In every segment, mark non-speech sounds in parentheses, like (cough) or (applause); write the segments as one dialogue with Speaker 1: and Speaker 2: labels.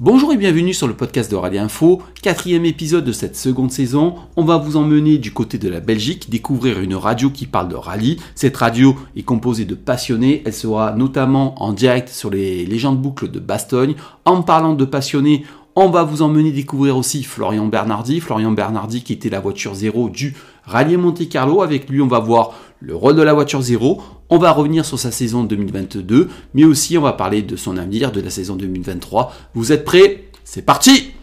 Speaker 1: Bonjour et bienvenue sur le podcast de Rallye Info, quatrième épisode de cette seconde saison. On va vous emmener du côté de la Belgique, découvrir une radio qui parle de rallye. Cette radio est composée de passionnés, elle sera notamment en direct sur les légendes boucles de Bastogne. En parlant de passionnés, on va vous emmener découvrir aussi Florian Bernardi. Florian Bernardi qui était la voiture zéro du Rallye Monte Carlo. Avec lui, on va voir le rôle de la voiture zéro. On va revenir sur sa saison 2022, mais aussi on va parler de son avenir, de la saison 2023. Vous êtes prêts? C'est parti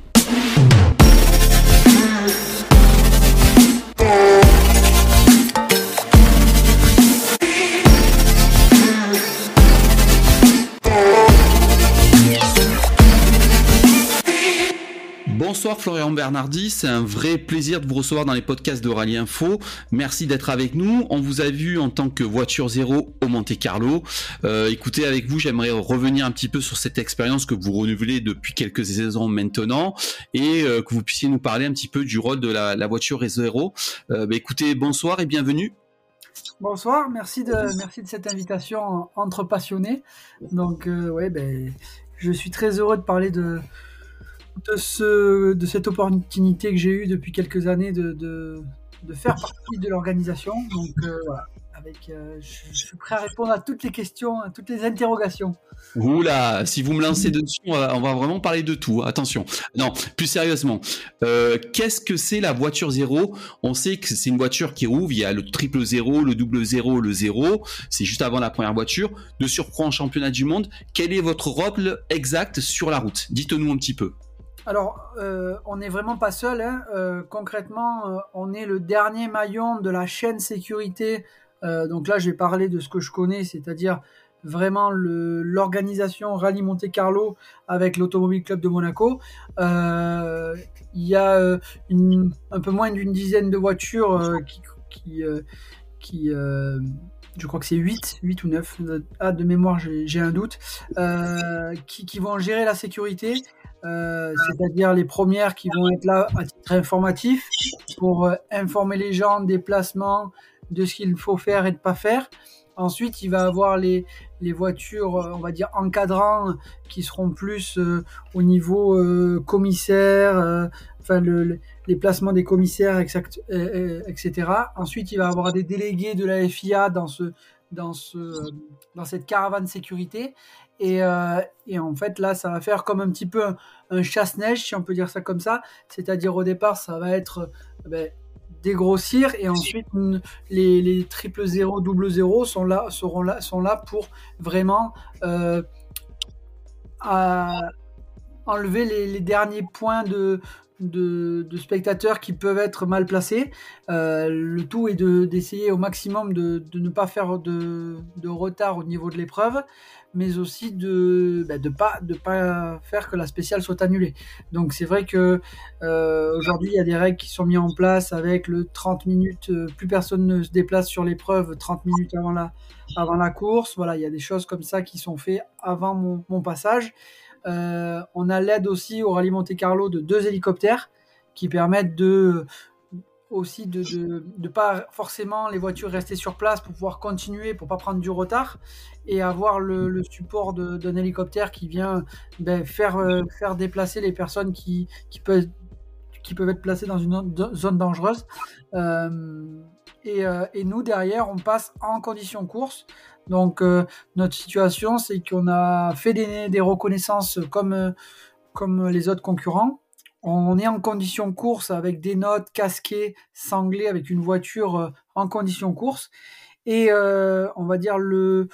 Speaker 1: Florian Bernardi, c'est un vrai plaisir de vous recevoir dans les podcasts de Rallye Info. Merci d'être avec nous. On vous a vu en tant que voiture zéro au Monte Carlo. Euh, écoutez, avec vous, j'aimerais revenir un petit peu sur cette expérience que vous renouvelez depuis quelques saisons maintenant et euh, que vous puissiez nous parler un petit peu du rôle de la, voiture zéro. Euh, bah, écoutez, bonsoir et bienvenue.
Speaker 2: Bonsoir, merci de, cette invitation entre passionnés. Donc, ben, je suis très heureux de parler de, de, ce, de cette opportunité que j'ai eue depuis quelques années de, faire partie de l'organisation. Donc euh, voilà, avec, euh, je, suis prêt à répondre à toutes les questions, à toutes les interrogations.
Speaker 1: Oula, si vous me lancez dessus, on va, on va vraiment parler de tout. Attention. Non, plus sérieusement, euh, qu'est-ce que c'est la voiture zéro? On sait que c'est une voiture qui rouvre. Il y a le triple zéro, le double zéro, le zéro. C'est juste avant la première voiture. De surcroît en championnat du monde. Quel est votre rôle exact sur la route? Dites-nous un petit peu.
Speaker 2: Alors, euh, on n'est vraiment pas seul. Hein. Euh, concrètement, euh, on est le dernier maillon de la chaîne sécurité. donc là, je vais parler de ce que je connais, c'est-à-dire vraiment l'organisation Rallye Monte Carlo avec l'Automobile Club de Monaco. il y a un peu moins d'une dizaine de voitures qui, je crois que c'est 8, 8 ou 9, ah, de mémoire j'ai un doute, qui, vont gérer la sécurité euh, c'est-à-dire les premières qui vont être là à titre informatif pour euh, informer les gens des placements, de ce qu'il faut faire et de pas faire. Ensuite, il va avoir les, les voitures, euh, on va dire encadrant, qui seront plus au niveau commissaire, enfin le, les placements des commissaires, etc. Ensuite, il va avoir des délégués de la FIA dans ce dans ce dans cette caravane sécurité euh, et, en fait, là, ça va faire comme un petit peu un, chasse-neige, si on peut dire ça comme ça. C'est-à-dire, au départ, ça va être euh, ben, dégrossir et ensuite les, les triple zéro, double zéro sont là, seront là, sont là pour vraiment euh, enlever les, derniers points de, de, spectateurs qui peuvent être mal placés. le tout est d'essayer au maximum de, ne pas faire de retard au niveau de l'épreuve mais aussi de bah, de pas de pas faire que la spéciale soit annulée. Donc c'est vrai que euh, aujourd'hui il y a des règles qui sont mises en place avec le 30 minutes, euh, plus personne ne se déplace sur l'épreuve 30 minutes avant la avant la course. Voilà, il y a des choses comme ça qui sont faites avant mon, mon passage. Euh, on a l'aide aussi au rallye Monte Carlo de deux hélicoptères qui permettent de aussi de, de, de, pas forcément les voitures rester sur place pour pouvoir continuer, pour pas prendre du retard, et avoir le, le support d'un hélicoptère qui vient ben, faire, euh, faire déplacer les personnes qui, qui, peuvent, qui peuvent être placées dans une zone dangereuse. Euh, et, euh, et, nous, derrière, on passe en condition course. Donc, notre situation, c'est qu'on a fait des, des reconnaissances comme, comme les autres concurrents on est en condition course avec des notes casquées, sanglées, avec une voiture euh, en condition course. Et euh, on va dire le,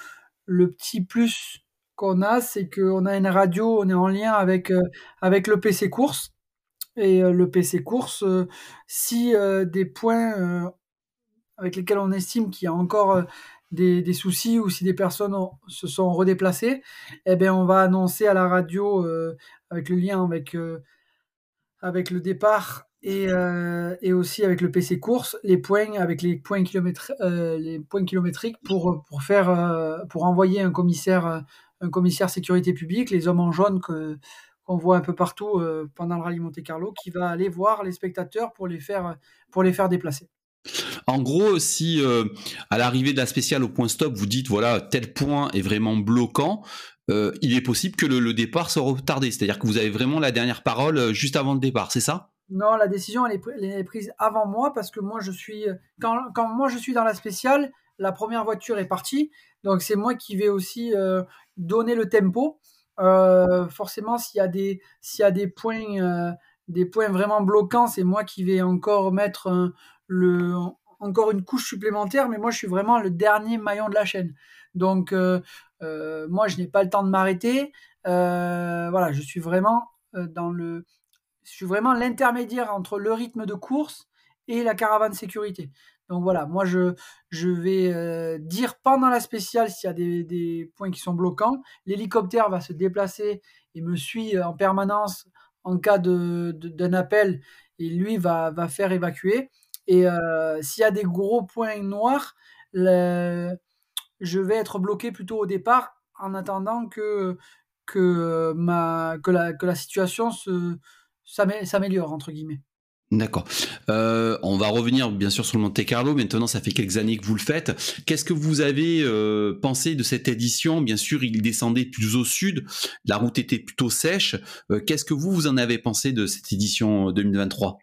Speaker 2: petit plus qu'on a, c'est qu'on a une radio, on est en lien avec, euh, le PC course. Et le PC course, si des points avec lesquels on estime qu'il y a encore des, des, soucis ou si des personnes se sont redéplacées, eh bien on va annoncer à la radio avec le lien avec avec le départ et, euh, et, aussi avec le PC course, les points avec les points, euh, les points kilométriques pour, pour, faire, euh, pour envoyer un commissaire, un commissaire sécurité publique, les hommes en jaune que, qu'on voit un peu partout pendant le rallye Monte Carlo, qui va aller voir les spectateurs pour les faire, pour les faire déplacer.
Speaker 1: En gros, si à l'arrivée de la spéciale au point stop, vous dites voilà tel point est vraiment bloquant, euh, il est possible que le, départ soit retardé. C'est-à-dire que vous avez vraiment la dernière parole euh, juste avant le départ, c'est ça?
Speaker 2: Non, la décision elle est, prise avant moi parce que moi je suis quand, quand, moi je suis dans la spéciale, la première voiture est partie, donc c'est moi qui vais aussi donner le tempo. forcément, s'il y a des s'il y a des points des points vraiment bloquants, c'est moi qui vais encore mettre le, encore une couche supplémentaire, mais moi je suis vraiment le dernier maillon de la chaîne. Donc euh, euh, moi je n'ai pas le temps de m'arrêter. Euh, voilà, je suis vraiment dans le, je suis vraiment l'intermédiaire entre le rythme de course et la caravane sécurité. Donc voilà, moi je, vais dire pendant la spéciale s'il y a des, points qui sont bloquants. L'hélicoptère va se déplacer et me suit en permanence en cas d'un appel et lui va, va faire évacuer. Et s'il y a des gros points noirs, je vais être bloqué plutôt au départ en attendant que, que, ma, que, la, que la situation se, s'améliore, entre guillemets.
Speaker 1: D'accord. Euh, on va revenir bien sûr sur le Monte Carlo. Maintenant, ça fait quelques années que vous le faites. Qu'est-ce que vous avez euh, pensé de cette édition? Bien sûr, il descendait plus au sud. La route était plutôt sèche. Qu'est-ce que vous, vous en avez pensé de cette édition 2023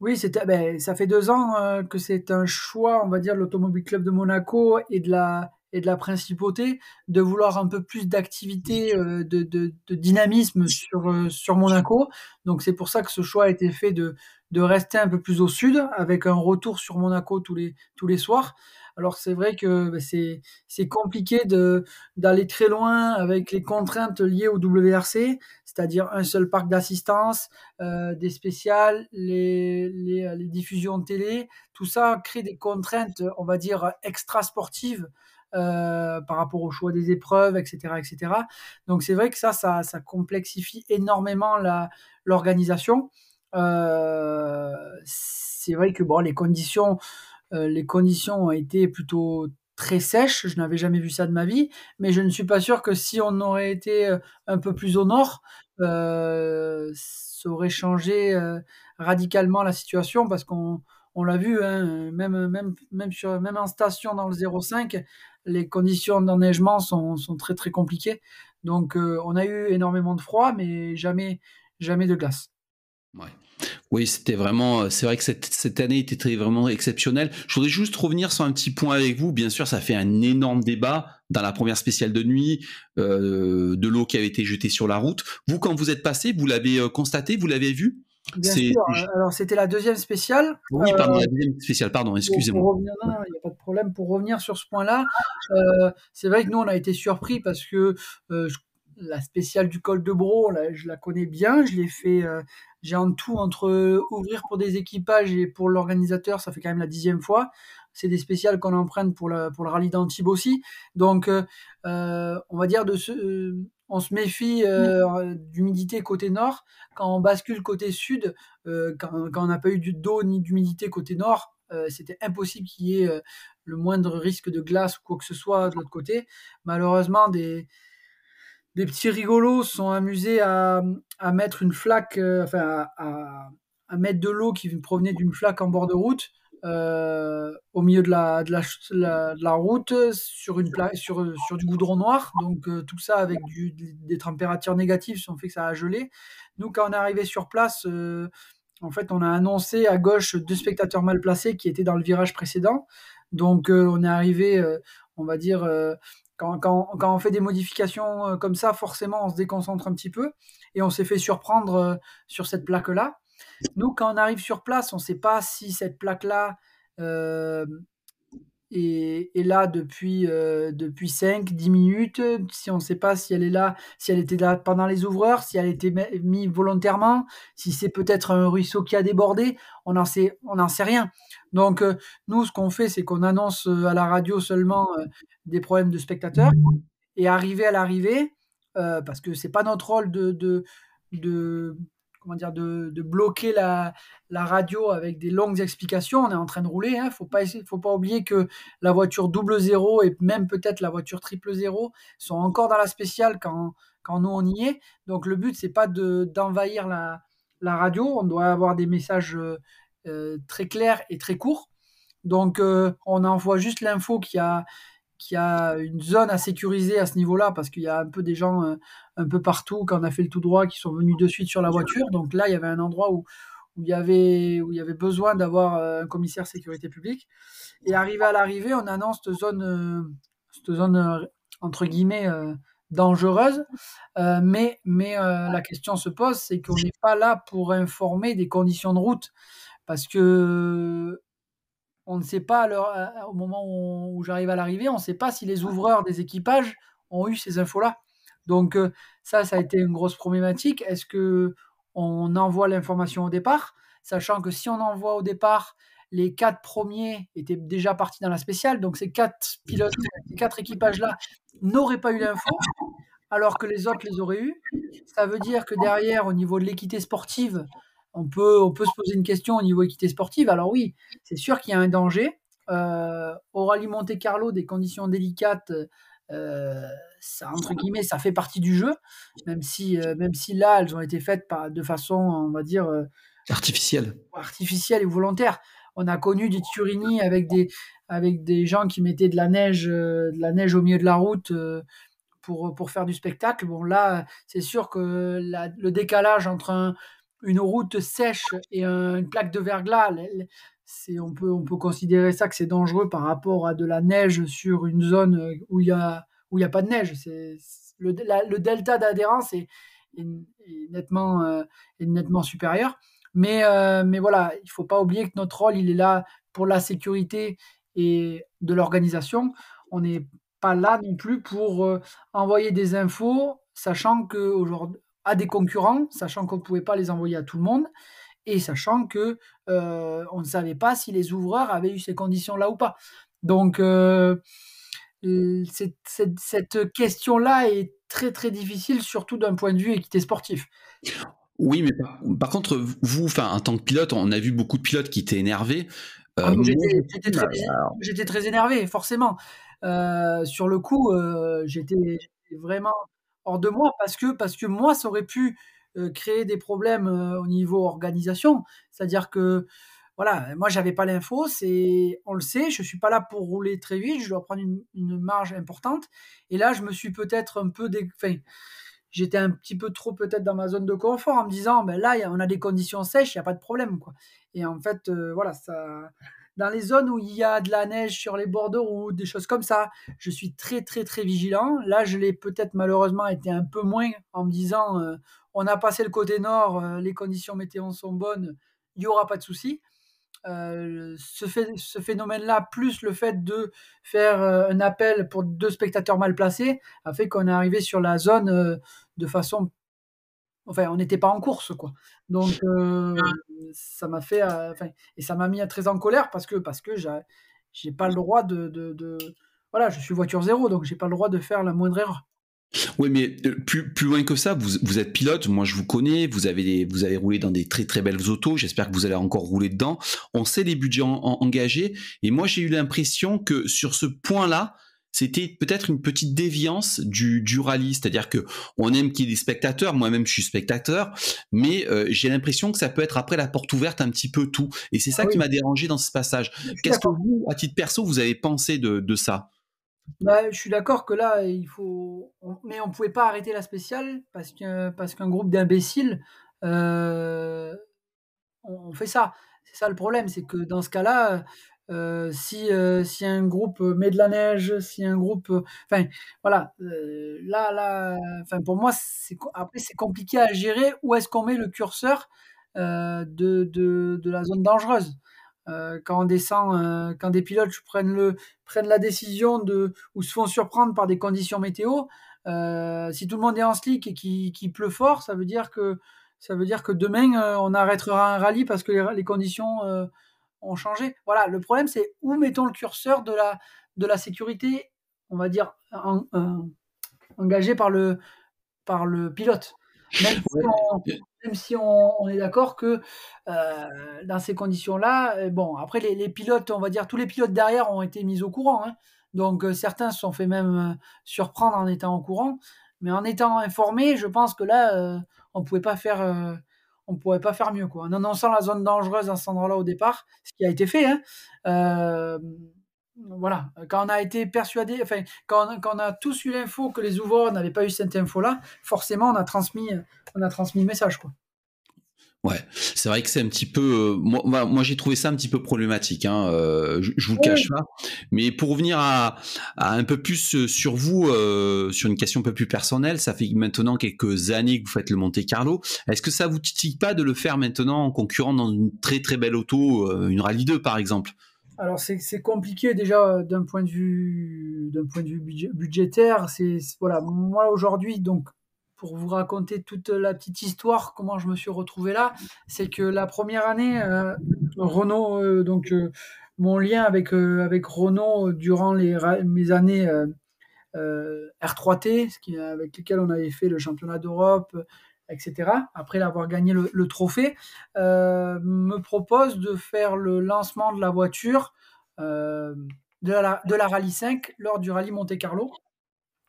Speaker 2: oui, c'était, ben, ça fait deux ans euh, que c'est un choix, on va dire, l'Automobile Club de Monaco et de la et de la principauté de vouloir un peu plus d'activité, euh, de, de, de, dynamisme sur euh, sur Monaco. Donc c'est pour ça que ce choix a été fait de de rester un peu plus au sud, avec un retour sur Monaco tous les tous les soirs. Alors c'est vrai que bah, c'est c'est compliqué de d'aller très loin avec les contraintes liées au WRC, c'est-à-dire un seul parc d'assistance, euh, des spéciales, les, les, les diffusions de télé, tout ça crée des contraintes, on va dire extra sportives. Euh, par rapport au choix des épreuves, etc., etc. Donc c'est vrai que ça, ça, complexifie énormément l'organisation. Euh, c'est vrai que bon, les conditions euh, les conditions ont été plutôt très sèches. Je n'avais jamais vu ça de ma vie, mais je ne suis pas sûr que si on aurait été un peu plus au nord, ça aurait changé radicalement la situation parce qu'on on l'a vu, hein, même, même, même, sur, même en station dans le 05, les conditions d'enneigement sont, sont, très très compliquées. Donc on a eu énormément de froid, mais jamais, jamais de glace.
Speaker 1: Oui, c'était vraiment, euh, c'est vrai que cette, cette année était vraiment exceptionnelle. Je voudrais juste revenir sur un petit point avec vous. Bien sûr, ça fait un énorme débat dans la première spéciale de nuit, euh, de l'eau qui avait été jetée sur la route. Vous, quand vous êtes passé, vous l'avez euh, constaté, vous l'avez vu?
Speaker 2: Bien sûr. Alors, c'était la deuxième spéciale.
Speaker 1: Oui, pardon, la deuxième spéciale, pardon, excusez-moi.
Speaker 2: Il n'y a pas de problème. Pour revenir sur ce point-là, c'est vrai que nous, on a été surpris parce que la spéciale du col de Bro, là, je la connais bien. Je l'ai fait j'ai en tout entre ouvrir pour des équipages et pour l'organisateur, ça fait quand même la dixième fois. C'est des spéciales qu'on emprunte pour, le, pour le rallye d'Antibes aussi. Donc, euh, euh, on va dire de ce, euh, on se méfie d'humidité côté nord. Quand on bascule côté sud, quand, quand, on n'a pas eu d'eau ni d'humidité côté nord, c'était impossible qu'il y ait le moindre risque de glace ou quoi que ce soit de l'autre côté. Malheureusement, des, des petits rigolos sont amusés à, à mettre une flaque, euh, à, mettre de l'eau qui provenait d'une flaque en bord de route euh, au milieu de la, route sur, une sur, sur du goudron noir. Donc euh, tout ça avec des températures négatives ont fait que ça a gelé. Nous, quand on est arrivé sur place, euh, en fait, on a annoncé à gauche deux spectateurs mal placés qui étaient dans le virage précédent. Donc on est arrivé, on va dire, quand, on fait des modifications comme ça, forcément, on se déconcentre un petit peu et on s'est fait surprendre sur cette plaque-là. Nous, quand on arrive sur place, on ne sait pas si cette plaque-là euh, est, là depuis, euh, depuis 5, 10 minutes, si on ne sait pas si elle est là, si elle était là pendant les ouvreurs, si elle a été mise volontairement, si c'est peut-être un ruisseau qui a débordé, on n'en sait, rien. Donc, euh, nous, ce qu'on fait, c'est qu'on annonce euh, à la radio seulement euh, des problèmes de spectateurs. Et arriver à l'arrivée, parce que c'est pas notre rôle de de, bloquer la, radio avec des longues explications. On est en train de rouler. Il hein. faut pas faut pas oublier que la voiture double zéro et même peut-être la voiture triple zéro sont encore dans la spéciale quand, quand nous on y est. Donc le but c'est pas de d'envahir la, la radio. On doit avoir des messages euh, très clair et très court. Donc, on envoie juste l'info qu'il y a qu'il y a une zone à sécuriser à ce niveau-là parce qu'il y a un peu des gens euh, un peu partout quand on a fait le tout droit qui sont venus de suite sur la voiture. Donc là, il y avait un endroit où, où il, y avait, où il y avait besoin d'avoir euh, un commissaire sécurité publique. Et arrivé à l'arrivée, on annonce cette zone, euh, cette zone entre guillemets dangereuse. mais mais la question se pose, c'est qu'on n'est pas là pour informer des conditions de route parce que on ne sait pas, au moment où, j'arrive à l'arrivée, on ne sait pas si les ouvreurs des équipages ont eu ces infos-là. Donc euh, ça, ça a été une grosse problématique. Est-ce que on envoie l'information au départ, sachant que si on envoie au départ, les quatre premiers étaient déjà partis dans la spéciale, donc ces quatre pilotes, ces quatre équipages-là n'auraient pas eu l'info, alors que les autres les auraient eu. Ça veut dire que derrière, au niveau de l'équité sportive, on peut, on peut se poser une question au niveau équité sportive. Alors oui, c'est sûr qu'il y a un danger. Euh, au rallye Monte Carlo, des conditions délicates, euh, ça, entre guillemets, ça fait partie du jeu, même si, euh, même si là, elles ont été faites par, de façon, on va dire,
Speaker 1: artificielle.
Speaker 2: Artificielle et volontaire. On a connu du Turini avec des, avec des gens qui mettaient de la neige, de la neige au milieu de la route pour, pour faire du spectacle. Bon, là, c'est sûr que le décalage entre un, une route sèche et une plaque de verglas, c'est, on, peut, on peut considérer ça que c'est dangereux par rapport à de la neige sur une zone euh, où il n'y a, a pas de neige. C'est, le, le delta d'adhérence est, nettement, euh, nettement supérieur. Mais, euh, mais voilà, il ne faut pas oublier que notre rôle, il est là pour la sécurité et de l'organisation. On n'est pas là non plus pour envoyer des infos, sachant qu'aujourd'hui, à des concurrents, sachant qu'on ne pouvait pas les envoyer à tout le monde, et sachant que euh, on ne savait pas si les ouvreurs avaient eu ces conditions-là ou pas. Donc euh, cette, question-là est très très difficile, surtout d'un point de vue équité sportif.
Speaker 1: Oui, mais par, contre, vous, enfin, en tant que pilote, on a vu beaucoup de pilotes qui étaient énervés.
Speaker 2: Euh, ah, j'étais très, énervé, forcément. sur le coup, j'étais vraiment hors de moi parce que, parce que moi, ça aurait pu euh, créer des problèmes euh, au niveau organisation. C'est-à-dire que, voilà, moi, j'avais pas l'info, c'est, on le sait, je suis pas là pour rouler très vite, je dois prendre une, marge importante. Et là, je me suis peut-être un peu, dé... enfin, j'étais un petit peu trop peut-être dans ma zone de confort en me disant, ben là, on a des conditions sèches, il n'y a pas de problème, quoi. Et en fait, euh, voilà, ça, dans les zones où il y a de la neige sur les bords de route, des choses comme ça, je suis très très très vigilant. Là, je l'ai peut-être malheureusement été un peu moins en me disant euh, on a passé le côté nord, euh, les conditions météo sont bonnes, il n'y aura pas de souci. Euh, ce, ce phénomène-là, plus le fait de faire un appel pour deux spectateurs mal placés, a fait qu'on est arrivé sur la zone de façon enfin, on n'était pas en course, quoi. Donc, (laughs) euh, ça m'a fait, euh, et ça m'a mis très en colère parce que parce que j'ai pas le droit de, de, voilà, je suis voiture zéro, donc j'ai pas le droit de faire la moindre erreur.
Speaker 1: Oui, mais euh, plus, plus loin que ça, vous, vous êtes pilote, moi je vous connais, vous avez, vous avez roulé dans des très très belles autos, j'espère que vous allez encore rouler dedans. On sait les budgets engagés, et moi j'ai eu l'impression que sur ce point-là, c'était peut-être une petite déviance du, du rallye, c'est-à-dire que on aime qu'il y ait des spectateurs, moi-même je suis spectateur, mais euh, j'ai l'impression que ça peut être après la porte ouverte un petit peu tout, et c'est ça ah qui m'a dérangé dans ce passage. Qu'est-ce que vous, à titre perso, vous avez pensé de, de ça?
Speaker 2: Bah, je suis d'accord que là, il faut, mais on pouvait pas arrêter la spéciale parce que parce qu'un groupe d'imbéciles, euh, on, fait ça. C'est ça le problème, c'est que dans ce cas-là, euh, si, euh, si un groupe met de la neige, si un groupe, enfin voilà, euh, là là, enfin pour moi c'est après c'est compliqué à gérer. Où est-ce qu'on met le curseur de, de, de, la zone dangereuse quand on descend, quand des pilotes prennent le prennent la décision de ou se font surprendre par des conditions météo. si tout le monde est en slick et qu'il qui pleut fort, ça veut dire que ça veut dire que demain on arrêtera un rallye parce que les conditions ont changé. Voilà, le problème, c'est où mettons le curseur de la, de la sécurité, on va dire, engagé par le, par le pilote. Même si on, est d'accord que euh, dans ces conditions-là, euh, bon, après les, pilotes, on va dire, tous les pilotes derrière ont été mis au courant. Hein. donc euh, certains se sont fait même surprendre en étant au courant. Mais en étant informés, je pense que là, on ne pouvait pas faire on ne pourrait pas faire mieux. Quoi. En annonçant la zone dangereuse à cet endroit-là au départ, ce qui a été fait, hein, euh, voilà, quand on a été persuadé, enfin, quand on, a tous eu l'info que les ouvreurs n'avaient pas eu cette info-là, forcément, on a transmis, on a transmis le message, quoi.
Speaker 1: Ouais, c'est vrai que c'est un petit peu. Euh, moi, moi j'ai trouvé ça un petit peu problématique. Hein, euh, je, vous le cache pas. Mais pour revenir à, un peu plus euh, sur vous, sur une question un peu plus personnelle, ça fait maintenant quelques années que vous faites le Monte Carlo. Est-ce que ça vous titille pas de le faire maintenant en concurrent dans une très très belle auto, une Rallye 2 par exemple?
Speaker 2: Alors c'est compliqué déjà d'un point de vue d'un point de vue budgétaire. C'est voilà moi aujourd'hui donc pour vous raconter toute la petite histoire, comment je me suis retrouvé là, c'est que la première année, euh, Renault, euh, donc euh, mon lien avec, avec Renault durant les, mes années R3T, ce qui, avec lesquelles on avait fait le championnat d'Europe, etc., après avoir gagné le, trophée, me propose de faire le lancement de la voiture de, la, de la Rallye 5 lors du Rallye Monte Carlo.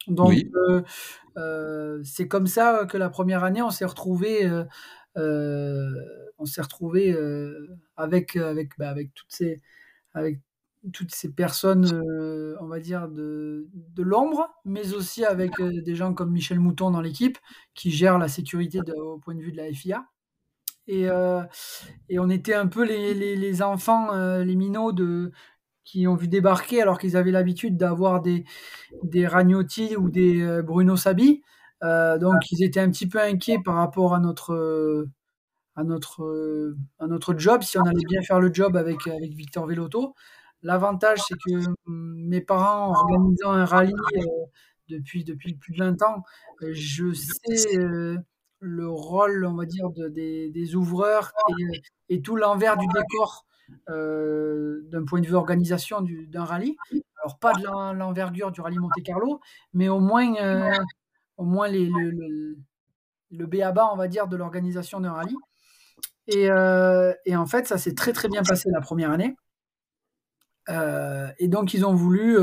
Speaker 2: Donc, euh, euh, c'est comme ça que la première année, on s'est retrouvé, euh, on s'est retrouvé avec avec bah, avec toutes ces avec toutes ces personnes, on va dire de, de l'ombre, mais aussi avec des gens comme Michel Mouton dans l'équipe qui gère la sécurité au point de vue de la FIA. Et, et on était un peu les, les, les enfants, les minots de, qui ont vu débarquer alors qu'ils avaient l'habitude d'avoir des, des Ragnotti ou des euh, Bruno Sabi. Euh, donc ils étaient un petit peu inquiets par rapport à notre, à notre, à notre job, si on allait bien faire le job avec, avec Victor Vellotto. L'avantage, c'est que hum, mes parents, organisant un rallye euh, depuis, depuis plus de 20 ans, je sais le rôle, on va dire, de, des, des, ouvreurs et tout l'envers du décor euh, d'un point de vue organisation d'un rallye. Alors pas de l'envergure du rallye Monte Carlo, mais au moins, euh, au moins les, le, le, le BABA, on va dire, de l'organisation d'un rallye. Et, euh, et, en fait, ça s'est très très bien passé la première année. et donc, ils ont voulu,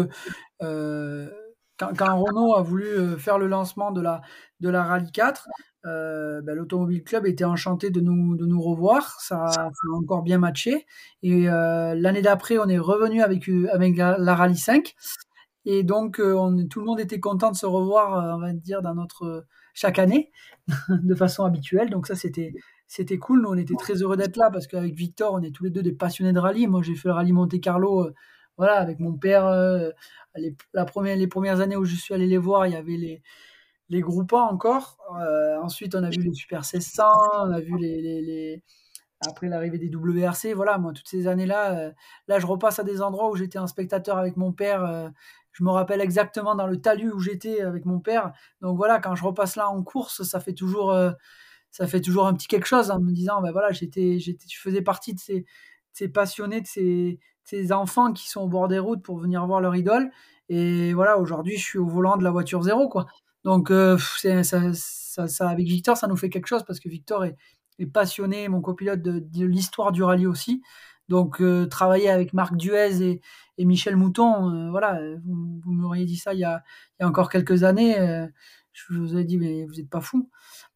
Speaker 2: quand, quand, Renault a voulu faire le lancement de la, de la Rallye 4, euh, ben, l'Automobile Club était enchanté de nous, de nous revoir. Ça a encore bien matché. Et euh, l'année d'après, on est revenu avec, euh, avec la, Rallye 5. Et donc, on, tout le monde était content de se revoir, on va dire, dans notre, chaque année, (laughs) de façon habituelle. Donc, ça, c'était, c'était cool. Nous, on était très heureux d'être là parce qu'avec Victor, on est tous les deux des passionnés de rallye. Moi, j'ai fait le rallye Monte Carlo. voilà, avec mon père, les, la première, les premières années où je suis allé les voir, il y avait les, les groupes encore. Euh, ensuite, on a vu les Super 1600, on a vu les, les, après l'arrivée des WRC. Voilà, moi, toutes ces années-là, euh, là, je repasse à des endroits où j'étais un spectateur avec mon père. Euh, je me rappelle exactement dans le talus où j'étais avec mon père. Donc voilà, quand je repasse là en course, ça fait toujours, ça fait toujours un petit quelque chose en me disant, ben voilà, j'étais, j'étais, je faisais partie de ces, ces passionnés, de ces, ces enfants qui sont au bord des routes pour venir voir leur idole. Et voilà, aujourd'hui, je suis au volant de la voiture zéro, quoi. Donc, euh, ça, avec Victor, ça nous fait quelque chose parce que Victor est, passionné, mon copilote, de, l'histoire du rallye aussi. Donc, euh, travailler avec Marc Duez et, Michel Mouton, euh, voilà, vous, m'auriez dit ça il y, a, encore quelques années, je vous ai dit, mais vous n'êtes pas fou.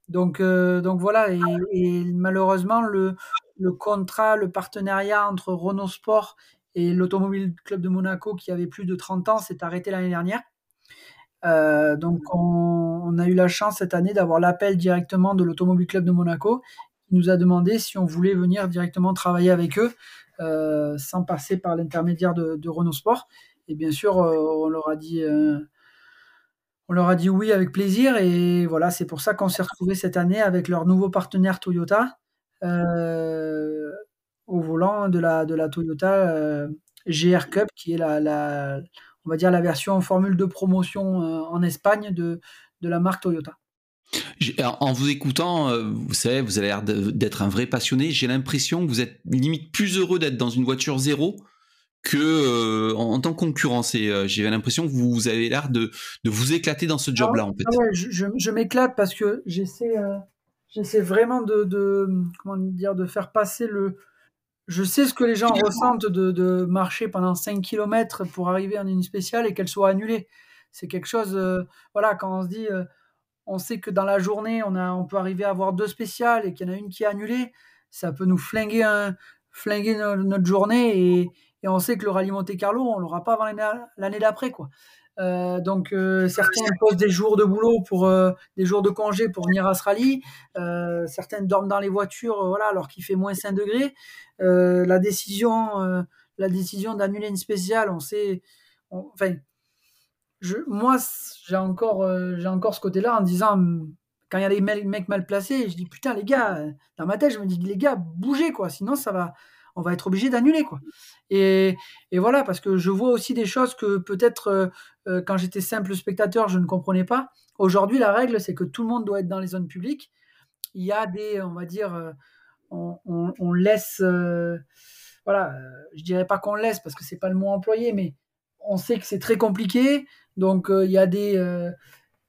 Speaker 2: Donc, donc voilà, et, malheureusement, le, contrat, le partenariat entre Renault Sport et l'Automobile Club de Monaco, qui avait plus de 30 ans, s'est arrêté l'année dernière. Euh, donc, on, a eu la chance cette année d'avoir l'appel directement de l'Automobile Club de Monaco qui nous a demandé si on voulait venir directement travailler avec eux euh, sans passer par l'intermédiaire de, Renault Sport. Et bien sûr, euh, on leur a dit. on leur a dit oui avec plaisir et voilà, c'est pour ça qu'on s'est retrouvé cette année avec leur nouveau partenaire Toyota au volant de la, de la Toyota GR Cup, qui est la, la, on va dire, la version Formule de promotion euh, en Espagne de, de la marque Toyota.
Speaker 1: En vous écoutant, euh, vous savez, vous avez l'air d'être un vrai passionné. J'ai l'impression que vous êtes limite plus heureux d'être dans une voiture zéro que euh, en, tant que concurrent. J'ai l'impression que vous, avez l'air de, de, vous éclater dans ce job-là, en fait.
Speaker 2: Ah je, je, m'éclate parce que j'essaie, j'essaie vraiment de, de, comment dire, de faire passer le, je sais ce que les gens ressentent de, marcher pendant 5 km pour arriver en une spéciale et qu'elle soit annulée. C'est quelque chose, euh, voilà, quand on se dit, euh, on sait que dans la journée, on, a, on peut arriver à avoir deux spéciales et qu'il y en a une qui est annulée. Ça peut nous flinguer, un, flinguer notre journée et, et, on sait que le rallye Monte Carlo, on l'aura pas avant l'année d'après. quoi. Euh, donc euh, certains posent des jours de boulot pour euh, des jours de congé pour venir à ce rallye. Certaines dorment dans les voitures, voilà, alors qu'il fait moins 5 degrés. la décision, la décision d'annuler une spéciale, on sait, enfin, je, moi j'ai encore, j'ai encore ce côté-là en disant quand il y a des mecs mal placés, je dis putain les gars, dans ma tête je me dis les gars bougez quoi, sinon ça va on va être obligé d'annuler quoi. Et, et, voilà parce que je vois aussi des choses que peut-être euh, euh, quand j'étais simple spectateur je ne comprenais pas. Aujourd'hui la règle c'est que tout le monde doit être dans les zones publiques. Il y a des on va dire euh, on, laisse voilà je dirais pas qu'on laisse parce que c'est pas le mot employé mais on sait que c'est très compliqué donc il y a des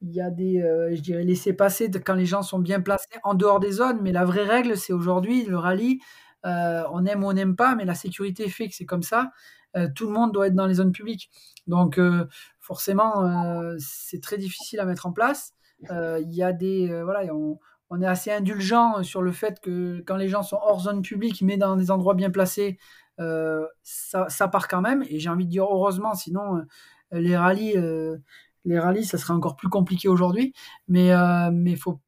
Speaker 2: il y a des, je dirais, laisser passer quand les gens sont bien placés en dehors des zones, mais la vraie règle, c'est aujourd'hui, le rallye, euh, on aime ou on n'aime pas, mais la sécurité fait que c'est comme ça. Euh, tout le monde doit être dans les zones publiques. Donc euh, forcément, c'est très difficile à mettre en place. Il y a des, voilà, on, est assez indulgent sur le fait que quand les gens sont hors zone publique, mais dans des endroits bien placés, ça, part quand même. Et j'ai envie de dire heureusement, sinon les rallyes, les rallyes, ça serait encore plus compliqué aujourd'hui. Mais mais faut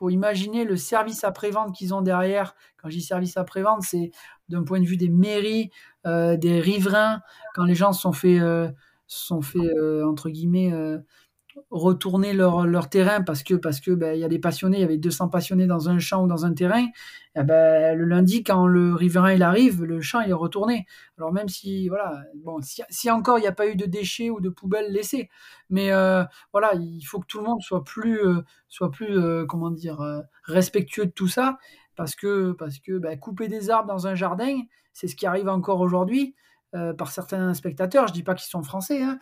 Speaker 2: faut imaginer le service après-vente qu'ils ont derrière. Quand je dis service après-vente, c'est d'un point de vue des mairies, euh, des riverains, quand les gens sont fait, euh, sont euh, entre guillemets, retourner leur, leur, terrain parce que parce que ben, il y a des passionnés, il y avait 200 passionnés dans un champ ou dans un terrain. Eh ben, le lundi, quand le riverain il arrive, le champ il est retourné. Alors même si voilà, bon, si, encore il n'y a pas eu de déchets ou de poubelles laissées, mais euh, voilà, il faut que tout le monde soit plus euh, soit plus euh, comment dire respectueux de tout ça parce que parce que ben, couper des arbres dans un jardin, c'est ce qui arrive encore aujourd'hui. par certains spectateurs, je dis pas qu'ils sont français, hein,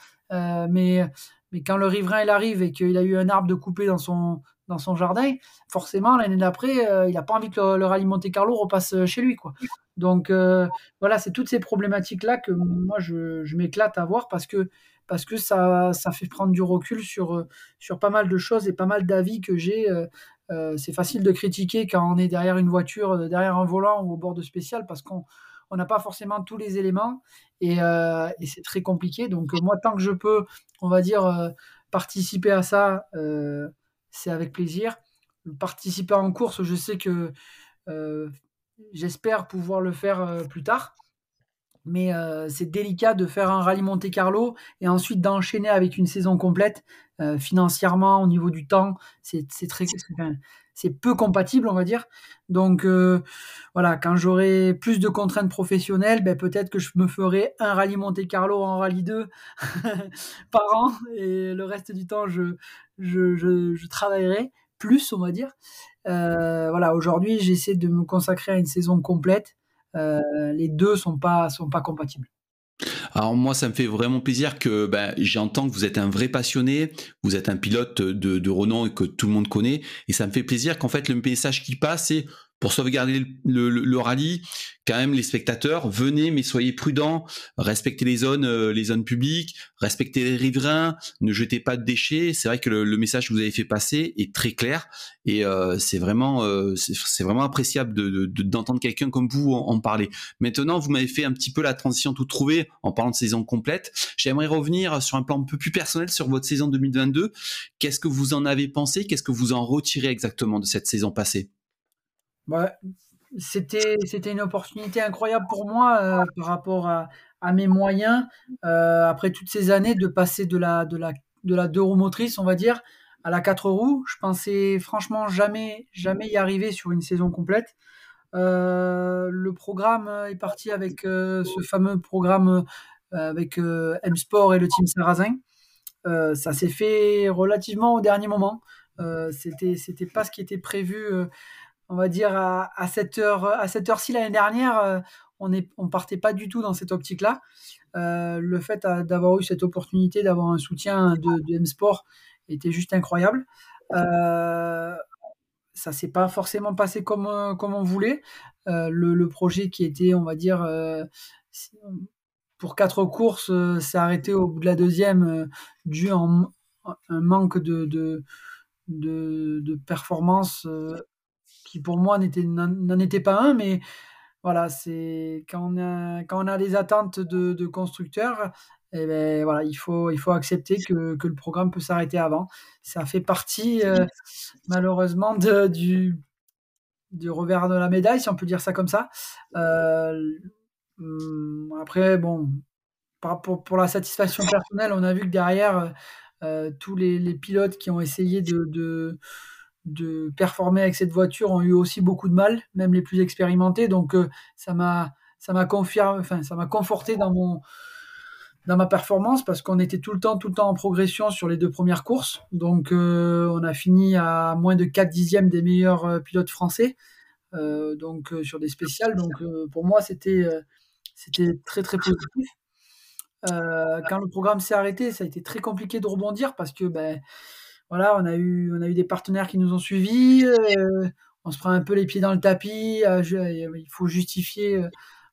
Speaker 2: mais mais quand le riverain il arrive et qu'il a eu un arbre de coupé dans son, dans son jardin, forcément, l'année d'après, euh, il n'a pas envie que le, rallye Monte Carlo repasse euh, chez lui. Quoi. Donc euh, voilà, c'est toutes ces problématiques-là que moi, je, je m'éclate à voir parce que, parce que ça, ça fait prendre du recul sur, sur pas mal de choses et pas mal d'avis que j'ai. c'est facile de critiquer quand on est derrière une voiture, derrière un volant ou au bord de spécial parce qu'on on n'a pas forcément tous les éléments et, euh, c'est très compliqué. Donc moi, tant que je peux, on va dire, euh, participer à ça, euh, c'est avec plaisir. Participer en course, je sais que j'espère pouvoir le faire plus tard. Mais c'est délicat de faire un rallye Monte Carlo et ensuite d'enchaîner avec une saison complète financièrement au niveau du temps. C'est très, c'est peu compatible, on va dire. Donc euh, voilà, quand j'aurai plus de contraintes professionnelles, ben, peut-être que je me ferai un rallye Monte Carlo en rallye 2 (laughs) par an et le reste du temps, je, je, travaillerai plus, on va dire. Euh, voilà, aujourd'hui, j'essaie de me consacrer à une saison complète. Euh, les deux sont pas sont pas compatibles.
Speaker 1: Alors moi, ça me fait vraiment plaisir que ben, j'entends que vous êtes un vrai passionné, vous êtes un pilote de, renom et que tout le monde connaît, et ça me fait plaisir qu'en fait le message qui passe, c'est pour sauvegarder le, rallye, quand même les spectateurs, venez mais soyez prudents, respectez les zones, euh, les zones publiques, respectez les riverains, ne jetez pas de déchets. C'est vrai que le, message que vous avez fait passer est très clair et euh, c'est vraiment euh, c'est vraiment appréciable de d'entendre quelqu'un comme vous en, parler. Maintenant, vous m'avez fait un petit peu la transition tout trouvée en parlant de saison complète. J'aimerais revenir sur un plan un peu plus personnel sur votre saison 2022. Qu'est-ce que vous en avez pensé? Qu'est-ce que vous en retirez exactement de cette saison passée?
Speaker 2: Bah, c'était c'était une opportunité incroyable pour moi euh, par rapport à, mes moyens euh, après toutes ces années de passer de la de la de la deux roues motrices on va dire à la quatre roues je pensais franchement jamais jamais y arriver sur une saison complète. Euh, le programme est parti avec ce fameux programme avec M Sport et le team Sarrazin ça s'est fait relativement au dernier moment. C'était c'était pas ce qui était prévu on va dire à, cette heure-ci l'année dernière euh, on on partait pas du tout dans cette optique là euh, le fait d'avoir eu cette opportunité d'avoir un soutien de, M Sport était juste incroyable. Euh, ça s'est pas forcément passé comme on voulait. Le, projet qui était on va dire pour quatre courses s'est arrêté au bout de la deuxième dû à un manque de performance qui pour moi n'en était pas un, mais voilà, c'est quand on a quand on a des attentes de, de constructeurs, et eh ben voilà, il faut il faut accepter que, que le programme peut s'arrêter avant. Ça fait partie malheureusement de, du du revers de la médaille, si on peut dire ça comme ça. Hum, après, bon, pour, pour, la satisfaction personnelle, on a vu que derrière, euh, tous les, les, pilotes qui ont essayé de, de, de, performer avec cette voiture ont eu aussi beaucoup de mal, même les plus expérimentés. Donc, euh, ça m'a ça m'a confirmé, enfin, ça m'a conforté dans mon dans ma performance parce qu'on était tout le temps tout le temps en progression sur les deux premières courses. Donc, euh, on a fini à moins de 4 dixièmes des meilleurs pilotes français. donc, sur des spéciales. Donc, pour moi, c'était c'était très très positif. Euh, quand le programme s'est arrêté, ça a été très compliqué de rebondir parce que ben voilà, on a eu on a eu des partenaires qui nous ont suivis. Euh, on se prend un peu les pieds dans le tapis. Euh, il faut justifier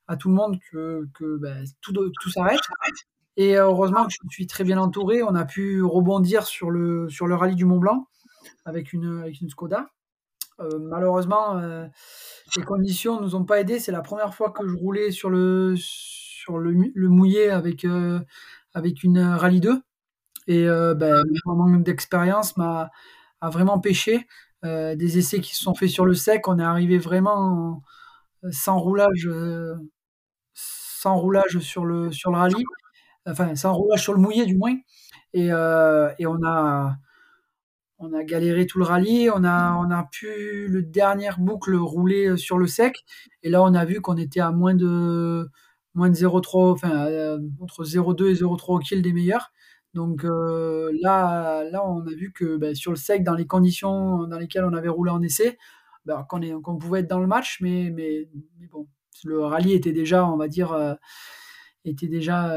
Speaker 2: à tout le monde que, ben, tout, s'arrête. Et heureusement que je suis très bien entouré. On a pu rebondir sur le sur le rallye du Mont Blanc avec une avec une Skoda. malheureusement, les conditions nous ont pas aidés. C'est la première fois que je roulais sur le, sur le, mouillé avec, euh, avec une Rallye 2. Et euh, ben, mon manque d'expérience m'a vraiment pêché. Euh, des essais qui se sont faits sur le sec, on est arrivé vraiment sans roulage, sans roulage sur le, sur le rallye, enfin sans roulage sur le mouillé du moins. Et, et on a on a galéré tout le rallye, on a, on a pu le dernière boucle rouler euh, sur le sec, et là on a vu qu'on était à moins de moins de 0,3, enfin euh, entre 0,2 et 0,3 au kill des meilleurs. Donc euh, là, là on a vu que ben, sur le sec, dans les conditions dans lesquelles on avait roulé en essai, ben, qu'on, pouvait être dans le match, mais, mais, bon, le rallye était déjà, on va dire, était déjà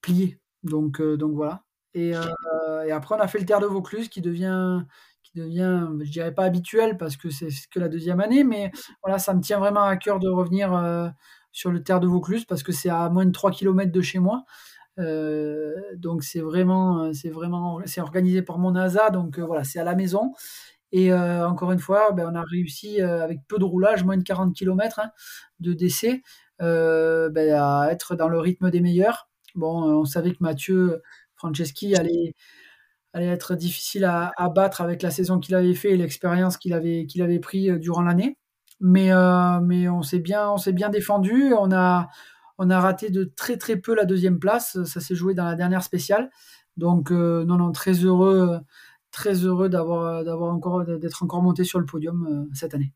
Speaker 2: plié. Donc, donc voilà. Euh, et, après, on a fait le Terre de Vaucluse qui devient, qui devient, je dirais pas habituel parce que c'est que la deuxième année, mais voilà, ça me tient vraiment à cœur de revenir euh, sur le Terre de Vaucluse parce que c'est à moins de 3 km de chez moi. Euh, donc c'est vraiment, c'est vraiment, c'est organisé par mon NASA, donc voilà, c'est à la maison. Et encore une fois, ben, on a réussi avec peu de roulage, moins de 40 km hein, de décès, ben, à être dans le rythme des meilleurs. Bon, on savait que Mathieu Franceschi allait, allait être difficile à, battre avec la saison qu'il avait fait et l'expérience qu'il avait, qu'il avait pris euh, durant l'année. Mais, euh, mais on s'est bien, bien défendu. On a, on a raté de très très peu la deuxième place. Ça s'est joué dans la dernière spéciale. Donc euh, non, non, très heureux, très heureux d'avoir, d'avoir encore, d'être encore monté sur le podium cette année.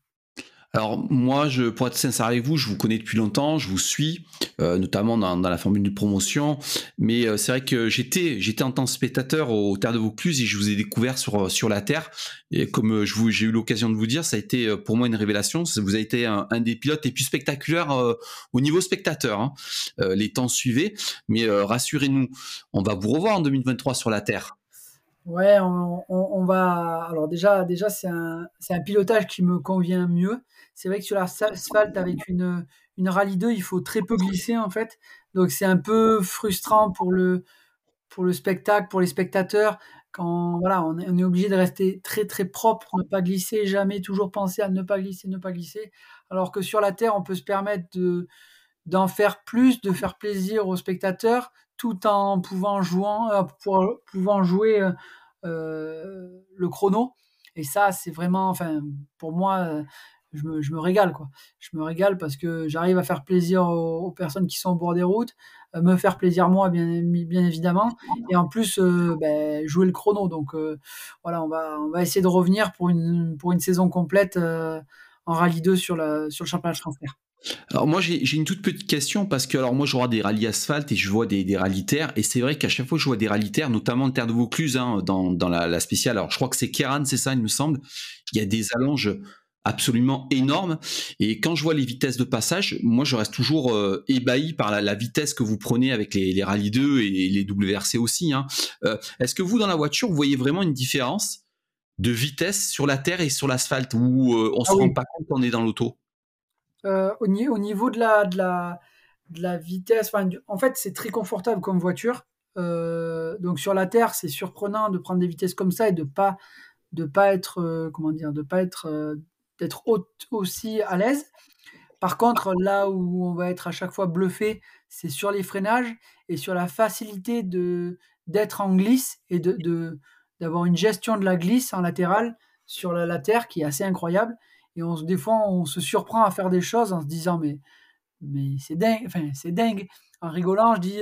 Speaker 1: Alors moi, je, pour être sincère avec vous, je vous connais depuis longtemps, je vous suis, euh, notamment dans, la formule de promotion. Mais euh, c'est vrai que j'étais, j'étais en tant que spectateur au Terre de Vaucluse et je vous ai découvert sur sur la Terre. Et comme euh, je j'ai eu l'occasion de vous dire, ça a été pour moi une révélation. Vous avez été un, des pilotes les plus spectaculaires au niveau spectateur. Hein. les temps suivaient, mais rassurez-nous, on va vous revoir en 2023 sur la Terre.
Speaker 2: Ouais, on, va. Alors déjà, déjà c'est un, un, pilotage qui me convient mieux. C'est vrai que sur l'asphalte avec une, une Rallye 2, il faut très peu glisser en fait. Donc c'est un peu frustrant pour le, pour le spectacle, pour les spectateurs. Quand voilà, on est, obligé de rester très très propre, ne pas glisser, jamais toujours penser à ne pas glisser, ne pas glisser. Alors que sur la terre, on peut se permettre de d'en faire plus, de faire plaisir aux spectateurs, tout en pouvant, euh, jouer euh, euh, le chrono. Et ça, c'est vraiment, enfin, pour moi, je me, régale, quoi. Je me régale parce que j'arrive à faire plaisir aux, personnes qui sont au bord des routes, me faire plaisir moi, bien, évidemment, et en plus, ben, jouer le chrono. Donc, voilà, on va, essayer de revenir pour une, saison complète en rallye 2 sur, sur le championnat transfert.
Speaker 1: Alors moi j'ai une toute petite question parce que alors moi je vois des rallyes asphalte et je vois des, des rallyes terre. Et c'est vrai qu'à chaque fois que je vois des rallyes terre, notamment Terre de Vaucluse hein, dans, dans la, la, spéciale, alors je crois que c'est Kéran, c'est ça il me semble, il y a des allonges absolument énormes. Et quand je vois les vitesses de passage, moi je reste toujours euh, ébahi par la, la, vitesse que vous prenez avec les, les rallyes 2 et les WRC aussi. Hein. Euh, Est-ce que vous dans la voiture vous voyez vraiment une différence de vitesse sur la terre et sur l'asphalte? Où euh, on ah se rend pas compte qu'on est dans l'auto?
Speaker 2: Euh, au, niveau de la, de la, vitesse, en fait, c'est très confortable comme voiture. Euh, donc sur la terre, c'est surprenant de prendre des vitesses comme ça et de pas de pas être comment dire de pas être d'être aussi à l'aise. Par contre, là où on va être à chaque fois bluffé, c'est sur les freinages et sur la facilité de d'être en glisse et de d'avoir une gestion de la glisse en latéral sur la, terre qui est assez incroyable. Et on, des fois, on se surprend à faire des choses en se disant mais mais c'est dingue, enfin c'est dingue. En rigolant, je dis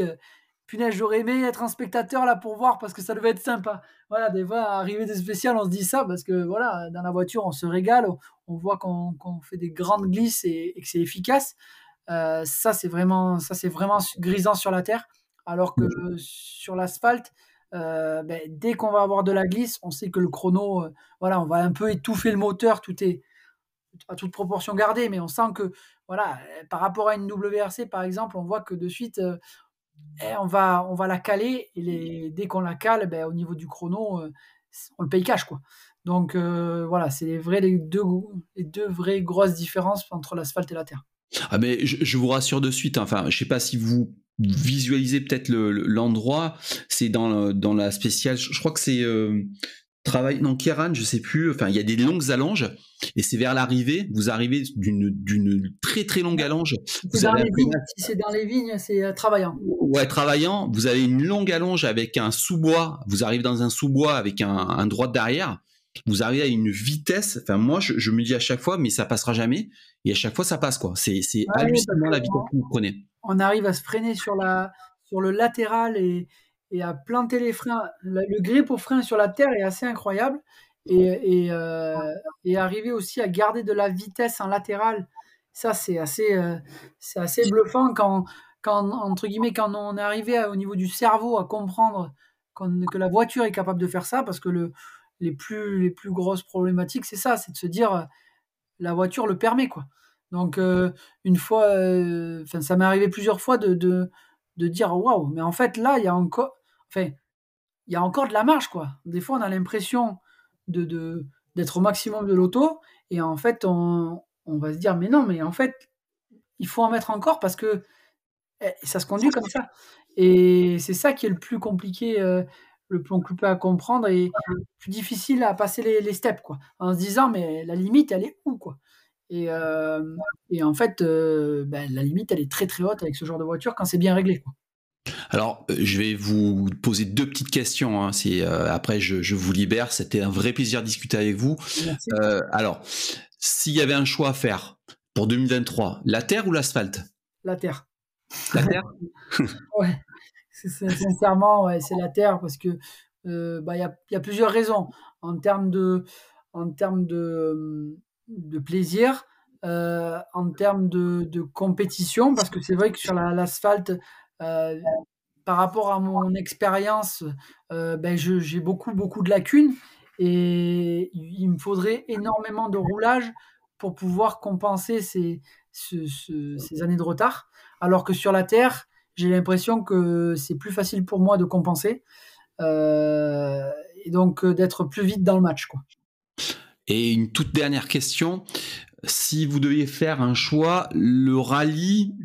Speaker 2: punaise, j'aurais aimé être un spectateur là pour voir parce que ça devait être sympa. Voilà, des fois, arriver des spéciales, on se dit ça parce que voilà, dans la voiture, on se régale, on voit qu'on fait des grandes glisses et, que c'est efficace. Euh, ça, c'est vraiment, ça, c'est vraiment grisant sur la terre. Alors que sur l'asphalte, euh, ben, dès qu'on va avoir de la glisse, on sait que le chrono, euh, voilà, on va un peu étouffer le moteur, tout est à toute proportion gardée, mais on sent que, voilà, par rapport à une WRC par exemple, on voit que de suite, eh, on, va, on va la caler et dès qu'on la cale, ben, au niveau du chrono, euh, on le paye cash. Quoi. Donc euh, voilà, c'est les, vrais, deux, les deux vraies grosses différences entre l'asphalte et la terre.
Speaker 1: Ah mais je, vous rassure de suite, hein. enfin je sais pas si vous visualisez peut-être l'endroit, c'est dans, dans la spéciale, je, crois que c'est euh, travail, non, Kieran, je sais plus, enfin, il y a des longues allonges, et c'est vers l'arrivée, vous arrivez d'une, d'une très très longue allonge.
Speaker 2: Si c'est dans les vignes, c'est euh, travaillant.
Speaker 1: Ouais, travaillant, vous avez une longue allonge avec un sous-bois, vous arrivez dans un sous-bois avec un, un droit derrière, vous arrivez à une vitesse, enfin, moi, je, me dis à chaque fois, mais ça passera jamais, et à chaque fois, ça passe, quoi. C'est, c'est hallucinant la vitesse que vous prenez.
Speaker 2: On arrive à se freiner sur la, sur le latéral et, et à planter les freins. Le, grip au frein sur la terre est assez incroyable. Et, euh, et, arriver aussi à garder de la vitesse en latéral, ça c'est assez, euh, assez bluffant quand, quand, entre guillemets, quand on est arrivé au niveau du cerveau à comprendre que la voiture est capable de faire ça, parce que le, les, plus, les plus grosses problématiques, c'est ça, c'est de se dire la voiture le permet. quoi. Donc, euh, une fois, ça m'est arrivé plusieurs fois de, de, de dire waouh, mais en fait là, il y a encore, Enfin, il y a encore de la marge, quoi. Des fois, on a l'impression de, d'être au maximum de l'auto, et en fait, on, va se dire, mais non, mais en fait, il faut en mettre encore parce que eh, ça se conduit comme ça. Et c'est ça qui est le plus compliqué, euh, le plus compliqué à comprendre et le plus difficile à passer les, steps, quoi. En se disant, mais la limite, elle est où, quoi? Et, euh, en fait, euh, ben, la limite, elle est très très haute avec ce genre de voiture quand c'est bien réglé.
Speaker 1: Alors, euh, je vais vous poser deux petites questions. Hein. Euh, après, je, vous libère. C'était un vrai plaisir de discuter avec vous. Euh, alors, s'il y avait un choix à faire pour 2023, la terre ou l'asphalte?
Speaker 2: La terre.
Speaker 1: La terre? (laughs)
Speaker 2: Ouais. Sincèrement, c'est la terre parce que bah, il y, a, plusieurs raisons en termes de, en termes de, de plaisir. en termes de, de, compétition, parce que c'est vrai que sur l'asphalte, euh, par rapport à mon expérience, euh, ben j'ai beaucoup, beaucoup de lacunes et il me faudrait énormément de roulage pour pouvoir compenser ces, années de retard. Alors que sur la Terre, j'ai l'impression que c'est plus facile pour moi de compenser euh, et donc d'être plus vite dans le match. Quoi.
Speaker 1: Et une toute dernière question, si vous deviez faire un choix, le rallye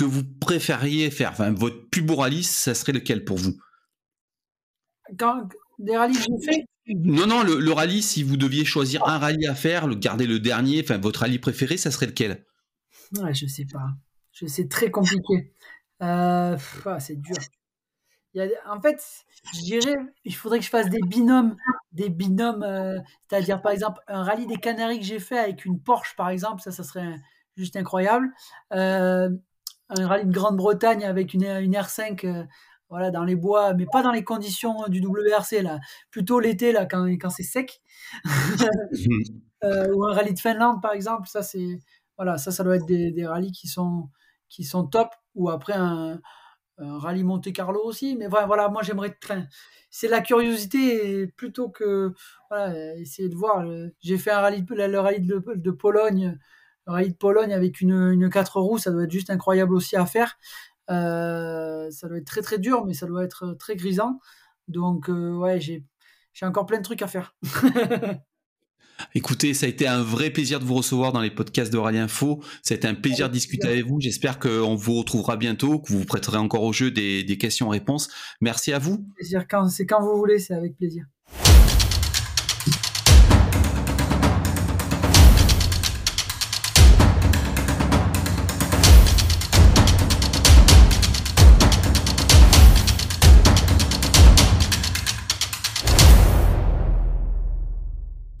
Speaker 1: que vous préfériez faire, enfin, votre plus beau rallye, ça serait lequel pour vous?
Speaker 2: Des rallyes que j'ai fait?
Speaker 1: Non, non, le, rallye, si vous deviez choisir un rallye à faire, le garder le dernier, enfin, votre rallye préféré, ça serait lequel?
Speaker 2: Ouais, Je sais pas. C'est très compliqué. Euh, ah, c'est dur. en fait, je dirais, il faudrait que je fasse des binômes, des binômes, euh, c'est-à-dire par exemple un rallye des Canaries que j'ai fait avec une Porsche, par exemple, ça, ça serait juste incroyable. Euh, un rallye de Grande-Bretagne avec une, une R5 euh, voilà, dans les bois, mais pas dans les conditions du WRC, là. plutôt l'été là, quand, quand c'est sec. (laughs) Euh, ou un rallye de Finlande, par exemple, ça, c'est, voilà, ça, ça doit être des, des rallyes qui sont, qui sont top. Ou après un, rallye Monte Carlo aussi. Mais voilà, voilà moi j'aimerais. c'est la curiosité plutôt que voilà, essayer de voir. J'ai fait un rallye, le rallye de, de Pologne rallye de Pologne avec une, une 4 roues, ça doit être juste incroyable aussi à faire. Euh, ça doit être très très dur, mais ça doit être très grisant. Donc euh, ouais, j'ai encore plein de trucs à faire. (laughs)
Speaker 1: Écoutez, ça a été un vrai plaisir de vous recevoir dans les podcasts de Rallye Info. Ça a été un plaisir de discuter avec vous. J'espère qu'on vous retrouvera bientôt, que vous vous prêterez encore au jeu des, des questions-réponses. Merci à vous.
Speaker 2: C'est quand vous voulez, c'est avec plaisir.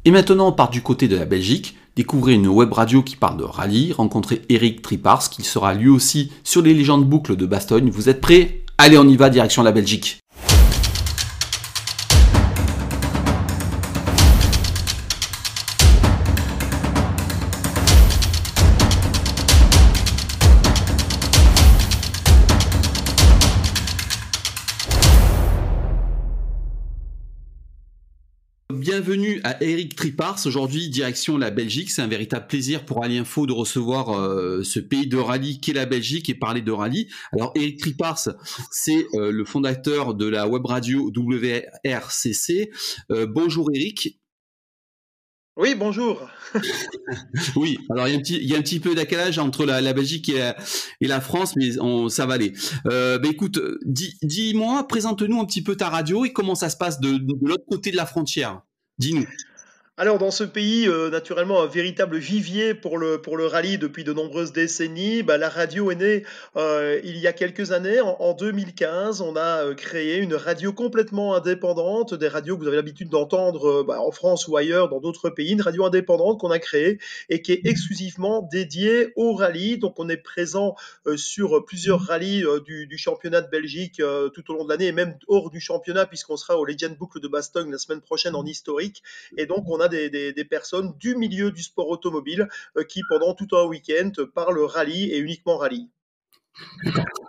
Speaker 1: Et maintenant, on part du côté de la Belgique, découvrir une web radio qui parle de rallye, rencontrer Eric Tripars, qui sera lui aussi sur les légendes boucles de Bastogne. Vous êtes prêts? Allez, on y va, direction la Belgique. À Eric Tripars. Aujourd'hui, direction la Belgique. C'est un véritable plaisir pour Ali Info de recevoir euh, ce pays de rallye qu'est la Belgique et parler de rallye. Alors, Eric Tripars, c'est euh, le fondateur de la web radio WRCC. Euh, bonjour Eric.
Speaker 3: Oui, bonjour. (laughs)
Speaker 1: oui, alors il y, a un petit, il y a un petit peu d'accalage entre la, Belgique et la, France, mais on, ça va aller. Euh, ben écoute, dis-moi, présente-nous un petit peu ta radio et comment ça se passe de l'autre côté de la frontière. Dis-nous.
Speaker 3: Alors dans ce pays, euh, naturellement un véritable vivier pour le, pour le rallye depuis de nombreuses décennies, bah, la radio est née euh, il y a quelques années. En, 2015, on a euh, créé une radio complètement indépendante, des radios que vous avez l'habitude d'entendre bah, en France ou ailleurs, dans d'autres pays, une radio indépendante qu'on a créée et qui est exclusivement dédiée au rallye. Donc on est présent sur plusieurs rallyes du, du, championnat de Belgique tout au long de l'année et même hors du championnat puisqu'on sera au Legend Boucle de Bastogne la semaine prochaine en historique. Et donc on a des, personnes du milieu du sport automobile euh, qui, pendant tout un week-end, parlent rallye et uniquement rallye.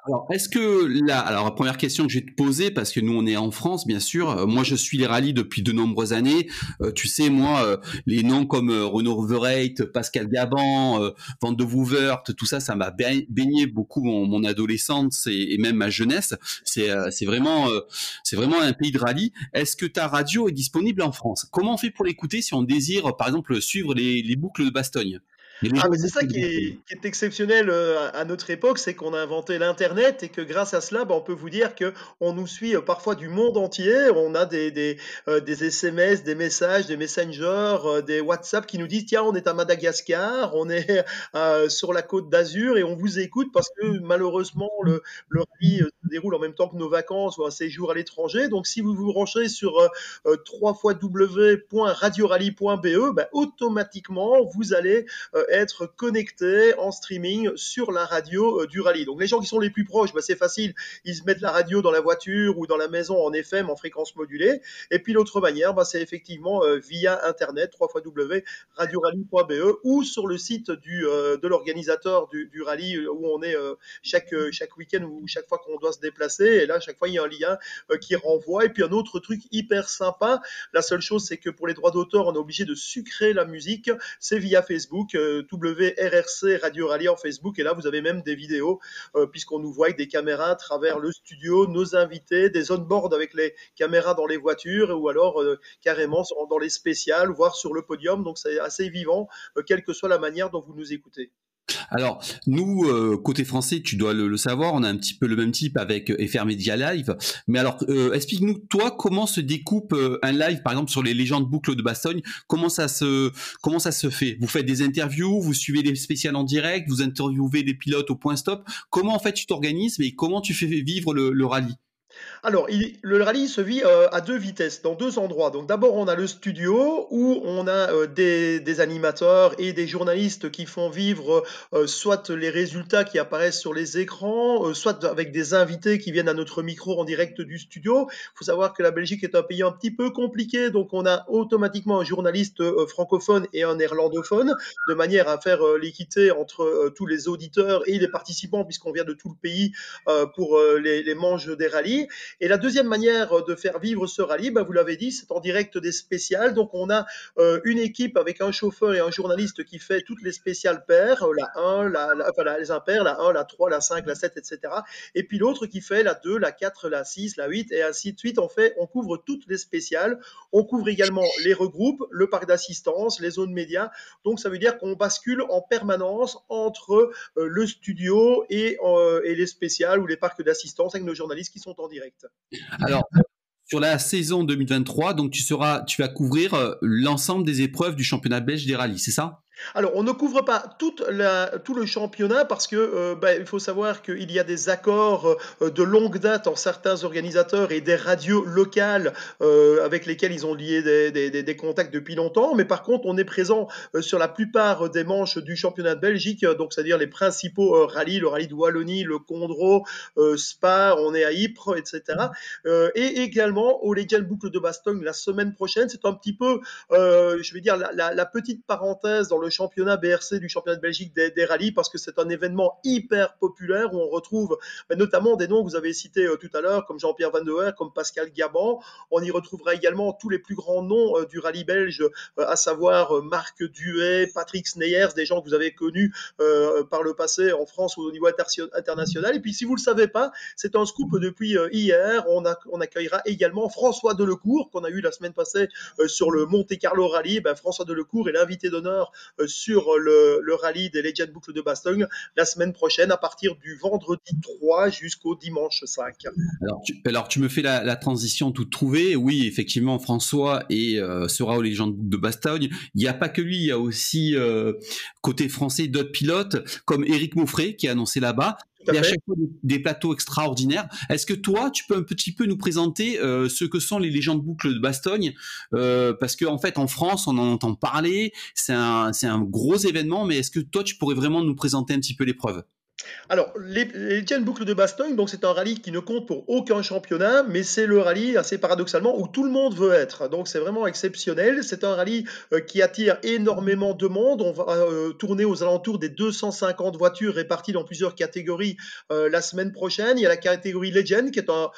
Speaker 1: Alors, est-ce que alors la première question que je vais te poser, parce que nous on est en France, bien sûr. Euh, moi, je suis les rallyes depuis de nombreuses années. Euh, tu sais, moi, euh, les noms comme Renaud Verreit, Pascal Gaban, Van de tout ça, ça m'a baigné beaucoup mon, adolescence et, même ma jeunesse. C'est c'est vraiment c'est vraiment un pays de rallye. Est-ce que ta radio est disponible en France? Comment on fait pour l'écouter si on désire, par exemple, suivre les, les boucles de Bastogne?
Speaker 3: Ah, c'est ça qui est, exceptionnel euh, à notre époque, c'est qu'on a inventé l'Internet et que grâce à cela, bah, on peut vous dire qu'on nous suit euh, parfois du monde entier. On a des, des, euh, des SMS, des messages, des messengers, des WhatsApp qui nous disent tiens, on est à Madagascar, on est sur la côte d'Azur et on vous écoute parce que malheureusement, le, le rallye se déroule en même temps que nos vacances ou un séjour à l'étranger. Donc si vous vous branchez sur euh, www.radiorally.be, bah, automatiquement, vous allez être connecté en streaming sur la radio euh, du rallye. Donc les gens qui sont les plus proches, bah, c'est facile, ils se mettent la radio dans la voiture ou dans la maison en FM en fréquence modulée. Et puis l'autre manière, bah, c'est effectivement euh, via internet www.radiorally.be ou sur le site euh, de l'organisateur du, du, rallye où on est chaque chaque week-end ou chaque fois qu'on doit se déplacer. Et là, chaque fois il y a un lien qui renvoie. Et puis un autre truc hyper sympa. La seule chose, c'est que pour les droits d'auteur, on est obligé de sucrer la musique. C'est via Facebook. WRRC Radio Rallye en Facebook. Et là, vous avez même des vidéos, euh, puisqu'on nous voit avec des caméras à travers le studio, nos invités, des on-board avec les caméras dans les voitures, ou alors euh, carrément dans les spéciales, voire sur le podium. Donc c'est assez vivant, euh, quelle que soit la manière dont vous nous écoutez.
Speaker 1: Alors, nous, euh, côté français, tu dois le, savoir, on a un petit peu le même type avec FR Media Live. Mais alors, euh, explique-nous, toi, comment se découpe euh, un live, par exemple, sur les légendes boucles de Bastogne? Comment ça se, comment ça se fait? Vous faites des interviews, vous suivez des spéciales en direct, vous interviewez des pilotes au point stop. Comment, en fait, tu t'organises et comment tu fais vivre le rallye?
Speaker 3: Alors, le rallye se vit euh, à deux vitesses, dans deux endroits. Donc, d'abord, on a le studio où on a euh, des, animateurs et des journalistes qui font vivre euh, soit les résultats qui apparaissent sur les écrans, soit avec des invités qui viennent à notre micro en direct du studio. Il faut savoir que la Belgique est un pays un petit peu compliqué, donc on a automatiquement un journaliste francophone et un néerlandophone, de manière à faire l'équité entre tous les auditeurs et les participants, puisqu'on vient de tout le pays pour les, les manches des rallyes. Et la deuxième manière de faire vivre ce rallye, ben, vous l'avez dit, c'est en direct des spéciales. Donc on a euh, une équipe avec un chauffeur et un journaliste qui fait toutes les spéciales paires, euh, la 1, la, enfin, les impaires, la 1, la 3, la 5, la 7, etc. Et puis l'autre qui fait la 2, la 4, la 6, la 8 et ainsi de suite. On fait, on couvre toutes les spéciales. On couvre également les regroupes, le parc d'assistance, les zones médias. Donc ça veut dire qu'on bascule en permanence entre euh, le studio et, et les spéciales ou les parcs d'assistance avec nos journalistes qui sont en direct.
Speaker 1: Alors, sur la saison 2023, donc tu seras, tu vas couvrir euh, l'ensemble des épreuves du championnat belge des rallyes, c'est ça?
Speaker 3: Alors, on ne couvre pas tout le championnat parce que euh, bah, il faut savoir qu'il y a des accords euh, de longue date en certains organisateurs et des radios locales euh, avec lesquelles ils ont lié des, contacts depuis longtemps. Mais par contre, on est présent sur la plupart des manches du championnat de Belgique, donc c'est-à-dire les principaux rallyes, le rallye de Wallonie, le Condro, Spa, on est à Ypres, etc. et également au Legend Boucle de Bastogne la semaine prochaine. C'est un petit peu, je vais dire, la petite parenthèse dans le championnat BRC du championnat de Belgique des, rallyes parce que c'est un événement hyper populaire où on retrouve ben, notamment des noms que vous avez cités euh, tout à l'heure comme Jean-Pierre Van Der comme Pascal Gaban. On y retrouvera également tous les plus grands noms euh, du rallye belge, euh, à savoir Marc Duet, Patrick Sneyers, des gens que vous avez connus par le passé en France ou au niveau international. Et puis si vous le savez pas, c'est un scoop depuis hier. On, accueillera également François Delecourt qu'on a eu la semaine passée sur le Monte Carlo Rally. Ben, François Delecourt est l'invité d'honneur sur le, rallye des Legend Boucle de Bastogne la semaine prochaine à partir du vendredi 3 jusqu'au dimanche 5.
Speaker 1: Alors tu, me fais la, transition toute trouvée. Oui, effectivement, François et, euh, sera aux Legend Boucle de Bastogne. Il n'y a pas que lui, il y a aussi euh, côté français d'autres pilotes comme Eric Mauffret qui est annoncé là-bas. Il y a à chaque fois des, plateaux extraordinaires. Est-ce que toi, tu peux un petit peu nous présenter euh, ce que sont les légendes boucles de Bastogne euh, Parce qu'en en fait, en France, on en entend parler. C'est un, c'est un gros événement, mais est-ce que toi, tu pourrais vraiment nous présenter un petit peu l'épreuve?
Speaker 3: Alors, les, les Boucles Boucle de Bastogne, donc c'est un rallye qui ne compte pour aucun championnat, mais c'est le rallye, assez paradoxalement, où tout le monde veut être. Donc c'est vraiment exceptionnel. C'est un rallye euh, qui attire énormément de monde. On va euh, tourner aux alentours des 250 voitures réparties dans plusieurs catégories euh, la semaine prochaine. Il y a la catégorie Legend, qui est un,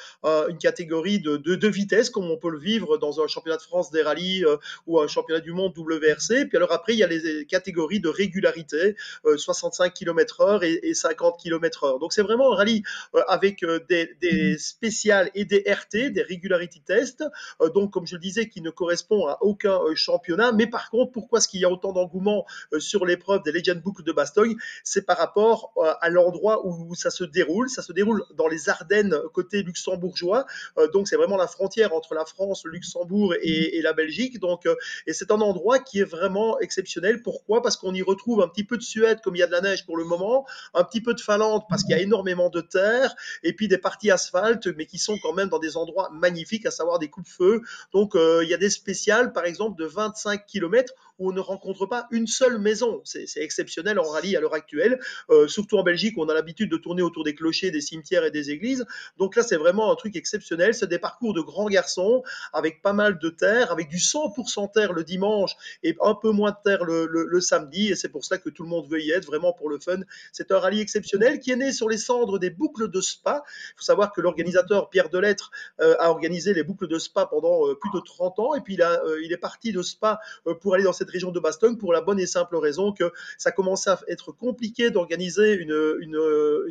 Speaker 3: une catégorie de, de, de, vitesse, comme on peut le vivre dans un championnat de France des rallyes ou un championnat du monde WRC. Puis alors après, il y a les catégories de régularité, 65 km/h et, et 50 50 km/h. Donc c'est vraiment un rallye euh, avec euh, des, des, spéciales et des RT, des regularity tests. Euh, donc comme je le disais, qui ne correspond à aucun championnat. Mais par contre, pourquoi est-ce qu'il y a autant d'engouement sur l'épreuve des Legend Books de Bastogne? C'est par rapport à l'endroit où ça se déroule. Ça se déroule dans les Ardennes côté luxembourgeois. donc c'est vraiment la frontière entre la France, le Luxembourg et, et la Belgique. Donc et c'est un endroit qui est vraiment exceptionnel. Pourquoi? Parce qu'on y retrouve un petit peu de Suède comme il y a de la neige pour le moment, un petit peu de Finlande parce qu'il y a énormément de terre, et puis des parties asphalte, mais qui sont quand même dans des endroits magnifiques, à savoir des coups de feu. Donc euh, il y a des spéciales, par exemple, de 25 km où on ne rencontre pas une seule maison. C'est exceptionnel en rallye à l'heure actuelle, euh, surtout en Belgique où on a l'habitude de tourner autour des clochers, des cimetières et des églises. Donc là, c'est vraiment un truc exceptionnel. C'est des parcours de grands garçons avec pas mal de terre, avec du 100% terre le dimanche et un peu moins de terre le, le, samedi. Et c'est pour ça que tout le monde veut y être, vraiment pour le fun. C'est un rallye qui est né sur les cendres des boucles de Spa. Il faut savoir que l'organisateur Pierre Delettre euh, a organisé les boucles de Spa pendant euh, plus de 30 ans et puis euh, il est parti de Spa pour aller dans cette région de Bastogne pour la bonne et simple raison que ça commençait à être compliqué d'organiser une,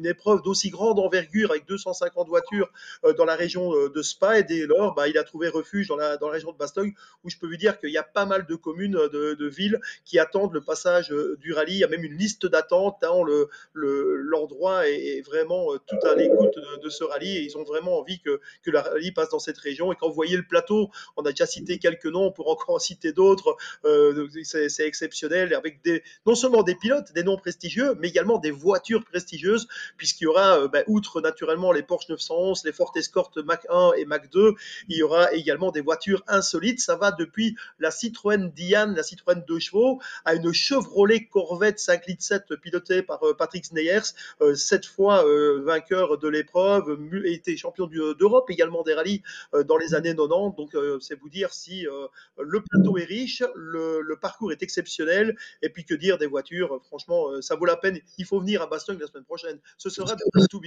Speaker 3: épreuve d'aussi grande envergure avec 250 voitures dans la région de Spa et dès lors bah, il a trouvé refuge dans la, région de Bastogne où je peux vous dire qu'il y a pas mal de communes, de, villes qui attendent le passage du rallye. Il y a même une liste d'attente dans le, le l'endroit est, vraiment euh, tout à l'écoute de, ce rallye et ils ont vraiment envie que, que le rallye passe dans cette région. Et quand vous voyez le plateau, on a déjà cité quelques noms, on encore en citer d'autres. Euh, c'est exceptionnel avec non seulement des pilotes, des noms prestigieux, mais également des voitures prestigieuses, puisqu'il y aura, euh, ben, outre naturellement les Porsche 911, les Ford Escort Mach 1 et Mach 2, il y aura également des voitures insolites. Ça va depuis la Citroën Diane, la Citroën 2 chevaux, à une Chevrolet Corvette 5 litres 7 pilotée par Patrick Sneyers, euh, sept fois euh, vainqueur de l'épreuve, été champion d'Europe également des rallyes euh, dans les années 90. Donc c'est vous dire si le plateau est riche, le, parcours est exceptionnel, et puis que dire des voitures, franchement, ça vaut la peine. Il faut venir à Bastogne la semaine prochaine. Ce sera de to.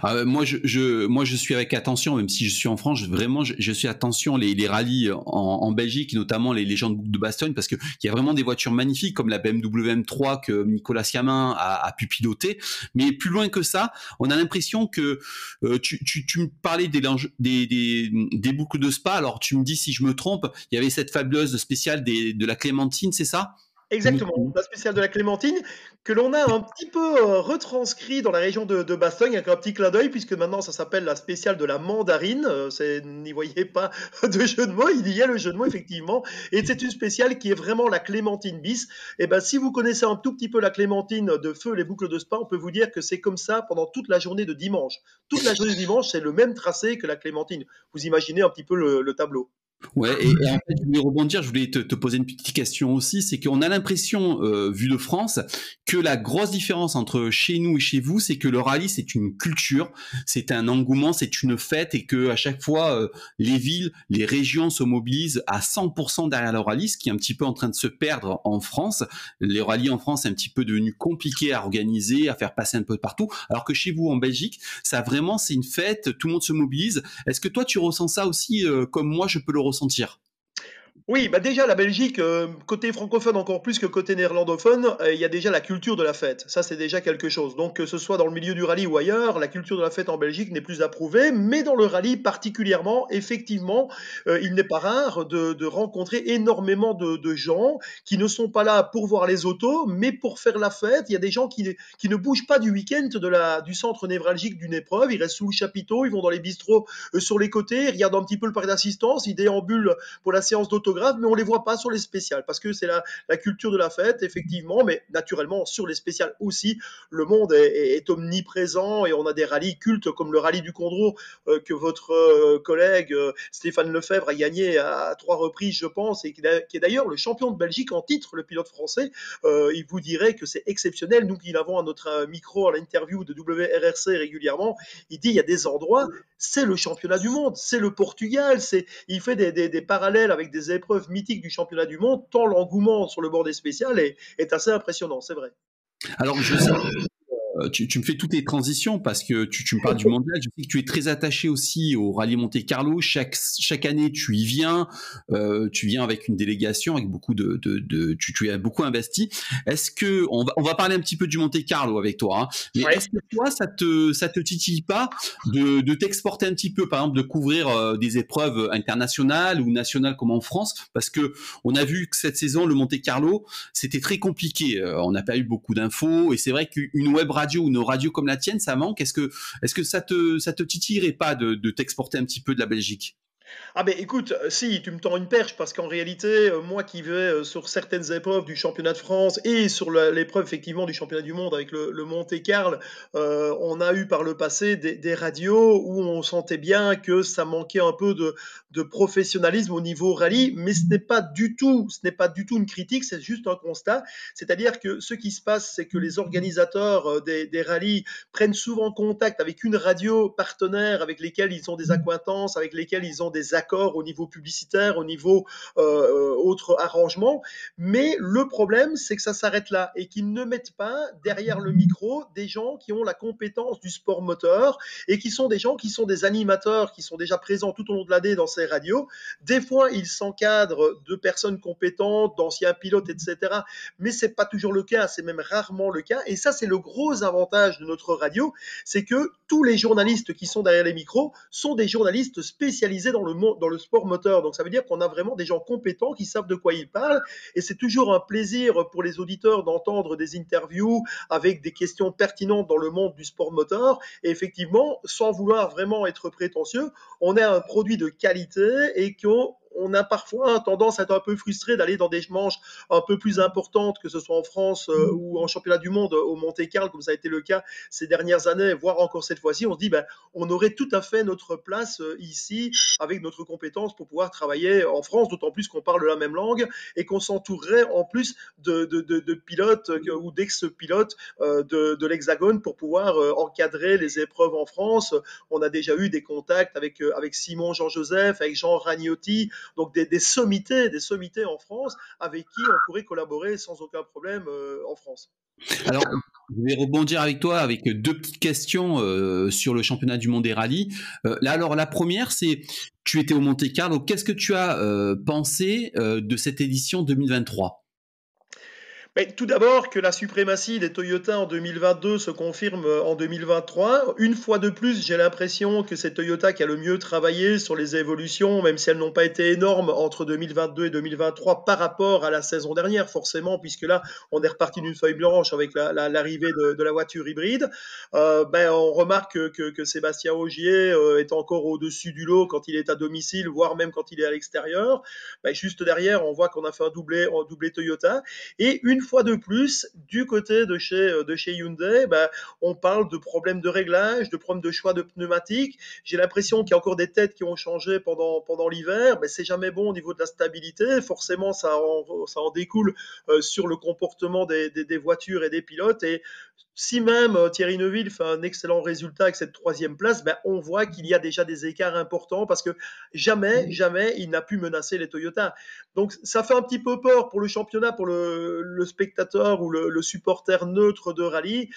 Speaker 1: Ah, moi, je, je, moi, je suis avec attention, même si je suis en France, vraiment, je, je, suis attention les, les rallyes en, en, Belgique, notamment les légendes de Bastogne, parce que il y a vraiment des voitures magnifiques comme la BMW M3 que Nicolas Siamin a, a, pu piloter. Mais plus loin que ça, on a l'impression que euh, tu, tu, tu, me parlais des, des, des, des, boucles de Spa. Alors, tu me dis si je me trompe, il y avait cette fabuleuse spéciale des, de la Clémentine, c'est ça?
Speaker 3: Exactement, la spéciale de la Clémentine, que l'on a un petit peu euh, retranscrit dans la région de, Bastogne, avec un petit clin d'œil, puisque maintenant ça s'appelle la spéciale de la mandarine. Euh, n'y voyez pas (laughs) de jeu de mots, il y a le jeu de mots, effectivement. Et c'est une spéciale qui est vraiment la Clémentine bis. Et eh ben, si vous connaissez un tout petit peu la Clémentine de Feu, les boucles de Spa, on peut vous dire que c'est comme ça pendant toute la journée de dimanche. Toute la journée de dimanche, c'est le même tracé que la Clémentine. Vous imaginez un petit peu le tableau.
Speaker 1: Ouais, et, en fait, je voulais rebondir, je voulais te, poser une petite question aussi, c'est qu'on a l'impression, euh, vu de France, que la grosse différence entre chez nous et chez vous, c'est que le rallye, c'est une culture, c'est un engouement, c'est une fête, et que à chaque fois, euh, les villes, les régions se mobilisent à 100% derrière le rallye, ce qui est un petit peu en train de se perdre en France. Les rallyes en France, c'est un petit peu devenu compliqué à organiser, à faire passer un peu partout, alors que chez vous, en Belgique, ça vraiment, c'est une fête, tout le monde se mobilise. Est-ce que toi, tu ressens ça aussi, euh, comme moi, je peux le ressentir ressentir
Speaker 3: oui, bah déjà la Belgique, euh, côté francophone encore plus que côté néerlandophone, euh, il y a déjà la culture de la fête. Ça, c'est déjà quelque chose. Donc, que ce soit dans le milieu du rallye ou ailleurs, la culture de la fête en Belgique n'est plus approuvée, mais dans le rallye particulièrement, effectivement, euh, il n'est pas rare de, rencontrer énormément de, gens qui ne sont pas là pour voir les autos, mais pour faire la fête. Il y a des gens qui, qui ne bougent pas du week-end du centre névralgique d'une épreuve, ils restent sous le chapiteau, ils vont dans les bistrots sur les côtés, ils regardent un petit peu le parc d'assistance, ils déambulent pour la séance d'auto mais on les voit pas sur les spéciales parce que c'est la, culture de la fête, effectivement, mais naturellement sur les spéciales aussi. Le monde est, omniprésent et on a des rallyes cultes comme le rallye du Condro euh, que votre euh, collègue euh, Stéphane Lefebvre a gagné à, trois reprises, je pense, et qui, est d'ailleurs le champion de Belgique en titre, le pilote français. il vous dirait que c'est exceptionnel. Nous qui l'avons à notre micro à l'interview de WRRC régulièrement, il dit il y a des endroits, c'est le championnat du monde, c'est le Portugal, il fait des, des parallèles avec des épreuve mythique du championnat du monde, tant l'engouement sur le bord des spéciales est, assez impressionnant, c'est vrai.
Speaker 1: Alors, je sais, euh, tu, me fais toutes les transitions parce que tu, me parles du mondial. Je sais que tu es très attaché aussi au rallye Monte Carlo. Chaque, chaque année, tu y viens. Euh, tu viens avec une délégation, avec beaucoup de, de, tu, tu as beaucoup investi. Est-ce que on va, on va parler un petit peu du Monte Carlo avec toi. Hein. mais est-ce que toi, ça te, ça te titille pas de, de t'exporter un petit peu, par exemple, de couvrir euh, des épreuves internationales ou nationales comme en France, parce que on a vu que cette saison, le Monte Carlo, c'était très compliqué. on n'a pas eu beaucoup d'infos et c'est vrai qu'une web radio ou nos radios comme la tienne, ça manque. Est-ce que, est-ce que ça te, ça te titillerait pas de, de t'exporter un petit peu de la Belgique?
Speaker 3: Ah ben écoute, euh, si, tu me tends une perche, parce qu'en réalité, euh, moi qui vais euh, sur certaines épreuves du championnat de France et sur l'épreuve effectivement du championnat du monde avec le, le Monte-Carlo, on a eu par le passé des, radios où on sentait bien que ça manquait un peu de, de professionnalisme au niveau rallye, mais ce n'est pas du tout, ce n'est pas du tout une critique, c'est juste un constat. C'est-à-dire que ce qui se passe, c'est que les organisateurs des, des rallyes prennent souvent contact avec une radio partenaire avec lesquelles ils ont des acquaintances, avec lesquelles ils ont des accords au niveau publicitaire, au niveau euh, euh, autre arrangement. Mais le problème, c'est que ça s'arrête là et qu'ils ne mettent pas derrière le micro des gens qui ont la compétence du sport moteur et qui sont des gens qui sont des animateurs qui sont déjà présents tout au long de l'année dans ces radios. Des fois, ils s'encadrent de personnes compétentes, d'anciens pilotes, etc. Mais c'est pas toujours le cas, c'est même rarement le cas. Et ça, c'est le gros avantage de notre radio, c'est que tous les journalistes qui sont derrière les micros sont des journalistes spécialisés dans le dans le sport moteur. Donc ça veut dire qu'on a vraiment des gens compétents qui savent de quoi ils parlent. Et c'est toujours un plaisir pour les auditeurs d'entendre des interviews avec des questions pertinentes dans le monde du sport moteur. Et effectivement, sans vouloir vraiment être prétentieux, on a un produit de qualité et qu'on on a parfois tendance à être un peu frustré d'aller dans des manches un peu plus importantes, que ce soit en France euh, ou en championnat du monde au Monte Carlo, comme ça a été le cas ces dernières années, voire encore cette fois-ci. On se dit, ben, on aurait tout à fait notre place euh, ici avec notre compétence pour pouvoir travailler en France, d'autant plus qu'on parle la même langue et qu'on s'entourerait en plus de, pilotes euh, ou d'ex-pilotes de, de l'Hexagone pour pouvoir encadrer les épreuves en France. On a déjà eu des contacts avec, avec Simon Jean-Joseph, avec Jean Ragnotti, donc des, sommités, des sommités en France avec qui on pourrait collaborer sans aucun problème euh, en France.
Speaker 1: Alors, je vais rebondir avec toi avec deux petites questions euh, sur le championnat du monde des rallyes. Euh, là, alors la première, c'est tu étais au Monte Carlo. Qu'est-ce que tu as pensé de cette édition 2023
Speaker 3: tout d'abord que la suprématie des Toyota en 2022 se confirme euh, en 2023. Une fois de plus, j'ai l'impression que c'est Toyota qui a le mieux travaillé sur les évolutions, même si elles n'ont pas été énormes entre 2022 et 2023 par rapport à la saison dernière, forcément, puisque là, on est reparti d'une feuille blanche avec l'arrivée de, la voiture hybride. Euh, ben, on remarque que, Sébastien Augier euh, est encore au-dessus du lot quand il est à domicile, voire même quand il est à l'extérieur. Ben, juste derrière, on voit qu'on a fait un doublé, un doublé Toyota. Et une fois de plus, du côté de chez, euh, Hyundai, bah, on parle de problèmes de réglage, de problèmes de choix de pneumatiques. J'ai l'impression qu'il y a encore des têtes qui ont changé pendant, l'hiver. mais c'est jamais bon au niveau de la stabilité. Forcément, ça en, ça en découle euh, sur le comportement des, des, voitures et des pilotes. Et si même euh, Thierry Neuville fait un excellent résultat avec cette troisième place, ben, on voit qu'il y a déjà des écarts importants parce que jamais, jamais il n'a pu menacer les Toyota. Donc ça fait un petit peu peur pour le championnat, pour le, le spectateur ou le, le supporter neutre de rallye.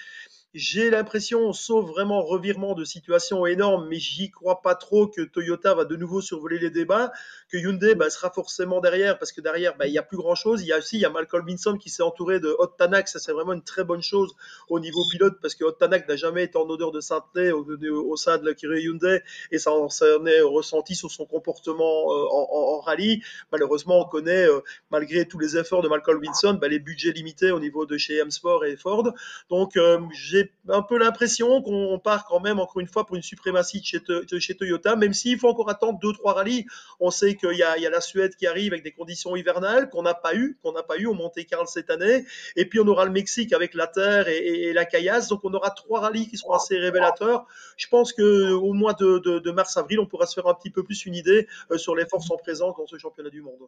Speaker 3: J'ai l'impression, sauf vraiment revirement de situation énorme, mais j'y crois pas trop que Toyota va de nouveau survoler les débats, que Hyundai bah, sera forcément derrière, parce que derrière, bah, il n'y a plus grand chose. Il y a aussi il y a Malcolm Vinson qui s'est entouré de Hot Tanak, ça c'est vraiment une très bonne chose au niveau pilote, parce que Hot Tanak n'a jamais été en odeur de sainteté au, au, sein de la Hyundai, et ça, en est ressenti sur son comportement euh, en, rallye. Malheureusement, on connaît, euh, malgré tous les efforts de Malcolm Vinson, bah, les budgets limités au niveau de chez M Sport et Ford. Donc, euh, j'ai un peu l'impression qu'on part quand même, encore une fois, pour une suprématie de chez, Toyota, même s'il faut encore attendre 2-3 rallyes. On sait qu'il y, a, la Suède qui arrive avec des conditions hivernales qu'on n'a pas eu, qu'on n'a pas eu au Monte Carlo cette année. Et puis on aura le Mexique avec la Terre et, la Caillasse. Donc on aura trois rallyes qui seront assez révélateurs. Je pense qu'au mois de, mars-avril, on pourra se faire un petit peu plus une idée euh, sur les forces en présence dans ce championnat du monde.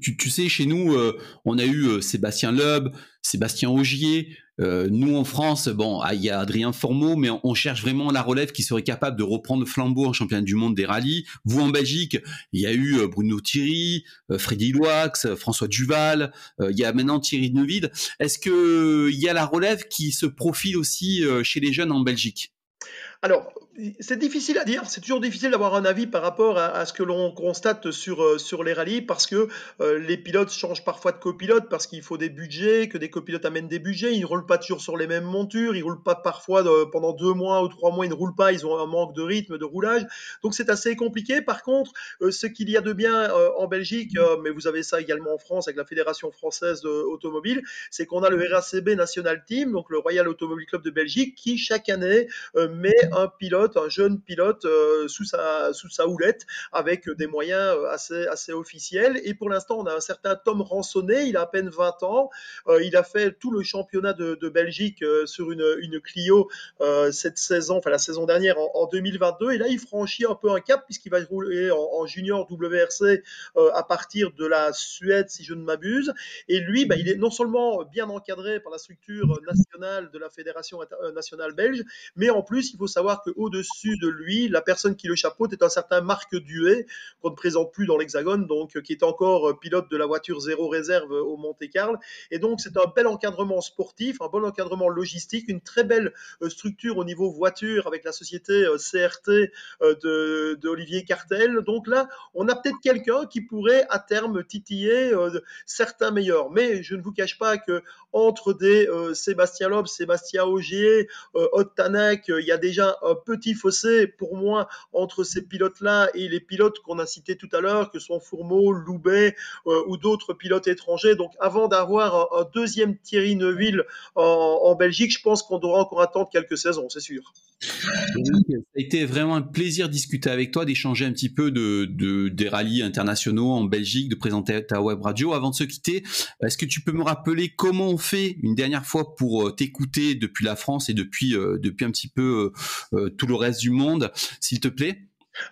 Speaker 1: Tu, sais, chez nous, euh, on a eu euh, Sébastien Loeb, Sébastien Augier. Euh, nous, en France, bon, ah, il y a Adrien Formeau, mais on, cherche vraiment la relève qui serait capable de reprendre le flambeau en championnat du monde des rallyes. Vous, en Belgique, il y a eu Bruno Thierry, Freddy Loax, François Duval, il y a maintenant Thierry Neuville. Est-ce qu'il y a la relève qui se profile aussi chez les jeunes en Belgique?
Speaker 3: Alors, c'est difficile à dire, c'est toujours difficile d'avoir un avis par rapport à, ce que l'on constate sur, euh, sur les rallyes parce que euh, les pilotes changent parfois de copilote parce qu'il faut des budgets, que des copilotes amènent des budgets, ils ne roulent pas toujours sur les mêmes montures, ils ne roulent pas parfois pendant deux mois ou trois mois, ils ne roulent pas, ils ont un manque de rythme, de roulage. Donc c'est assez compliqué. Par contre, euh, ce qu'il y a de bien en Belgique, mais vous avez ça également en France avec la Fédération française automobile, c'est qu'on a le RACB National Team, donc le Royal Automobile Club de Belgique, qui chaque année met un pilote un jeune pilote euh, sous, sa, sous sa houlette avec des moyens euh, assez, assez officiels. Et pour l'instant, on a un certain Tom Ransonnet, il a à peine 20 ans. Euh, il a fait tout le championnat de, Belgique sur une, une Clio cette saison, enfin la saison dernière en, 2022. Et là, il franchit un peu un cap puisqu'il va rouler en, junior WRC à partir de la Suède, si je ne m'abuse. Et lui, bah, il est non seulement bien encadré par la structure nationale de la Fédération nationale belge, mais en plus, il faut savoir que au-dessus de lui, la personne qui le chapeaute est un certain Marc Duet, qu'on ne présente plus dans l'Hexagone, donc euh, qui est encore euh, pilote de la voiture zéro réserve au Monte Carlo. Et donc, c'est un bel encadrement sportif, un bon encadrement logistique, une très belle euh, structure au niveau voiture avec la société CRT de, Olivier Cartel. Donc là, on a peut-être quelqu'un qui pourrait à terme titiller certains meilleurs. Mais je ne vous cache pas que entre des Sébastien Loeb, Sébastien Augier, Ott Tanak, il y a déjà un petit fossé pour moi entre ces pilotes-là et les pilotes qu'on a cités tout à l'heure, que sont Fourmeau, Loubet euh, ou d'autres pilotes étrangers. Donc avant d'avoir un, deuxième Thierry Neuville en, Belgique, je pense qu'on devra encore attendre quelques saisons, c'est sûr.
Speaker 1: Ça a été vraiment un plaisir de discuter avec toi, d'échanger un petit peu de, des rallyes internationaux en Belgique, de présenter ta web radio. Avant de se quitter, est-ce que tu peux me rappeler comment on fait une dernière fois pour euh, t'écouter depuis la France et depuis, euh, depuis un petit peu tout le reste du monde, s'il te plaît?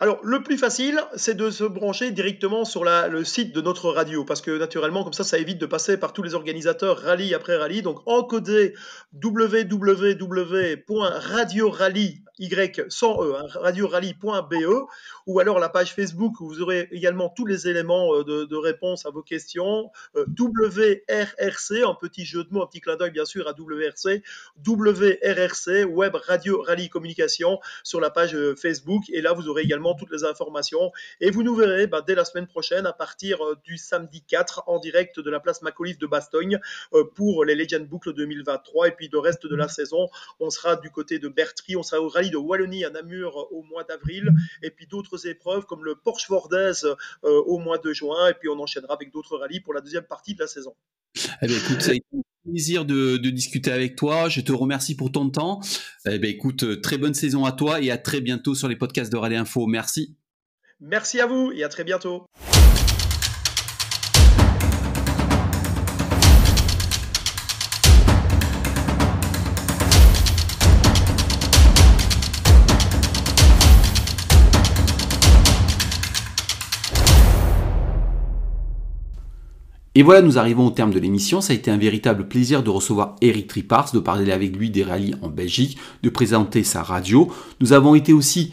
Speaker 3: Alors, le plus facile, c'est de se brancher directement sur le site de notre radio, parce que naturellement, comme ça, ça évite de passer par tous les organisateurs rallye après rallye. Donc, encoder www.radiorally Y sans E, hein, radiorally.be, ou alors la page Facebook où vous aurez également tous les éléments euh, de, réponse à vos questions. Euh, WRRC, un petit jeu de mots, un petit clin d'œil bien sûr à WRC, WRRC, Web Radio Rally Communication, sur la page euh, Facebook. Et là, vous aurez également toutes les informations. Et vous nous verrez bah, dès la semaine prochaine, à partir du samedi 4, en direct de la place Macauliffe de Bastogne, pour les Legend Boucle 2023. Et puis le reste de la saison, on sera du côté de Bertry, on sera au rallye de Wallonie à Namur au mois d'avril, et puis d'autres épreuves comme le Porsche Vordaise euh, au mois de juin, et puis on enchaînera avec d'autres rallyes pour la deuxième partie de la saison.
Speaker 4: Eh bien, écoute, ça a été un plaisir de, discuter avec toi. Je te remercie pour ton temps. Eh bien, écoute, euh, très bonne saison à toi et à très bientôt sur les podcasts de Rallye Info. Merci.
Speaker 3: Merci à vous et à très bientôt.
Speaker 4: Et voilà, nous arrivons au terme de l'émission. Ça a été un véritable plaisir de recevoir Eric Tripars, de parler avec lui des rallyes en Belgique, de présenter sa radio. Nous avons été aussi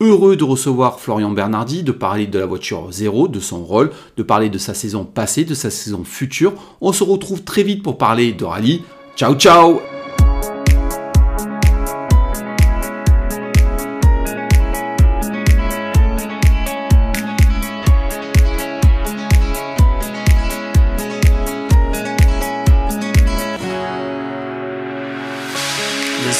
Speaker 4: heureux de recevoir Florian Bernardi, de parler de la voiture zéro, de son rôle, de parler de sa saison passée, de sa saison future. On se retrouve très vite pour parler de rallye. Ciao ciao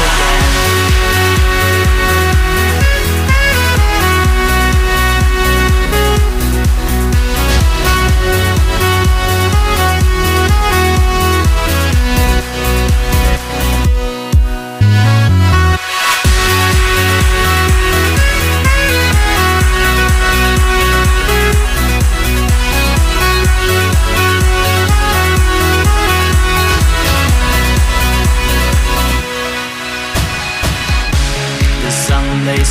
Speaker 4: America.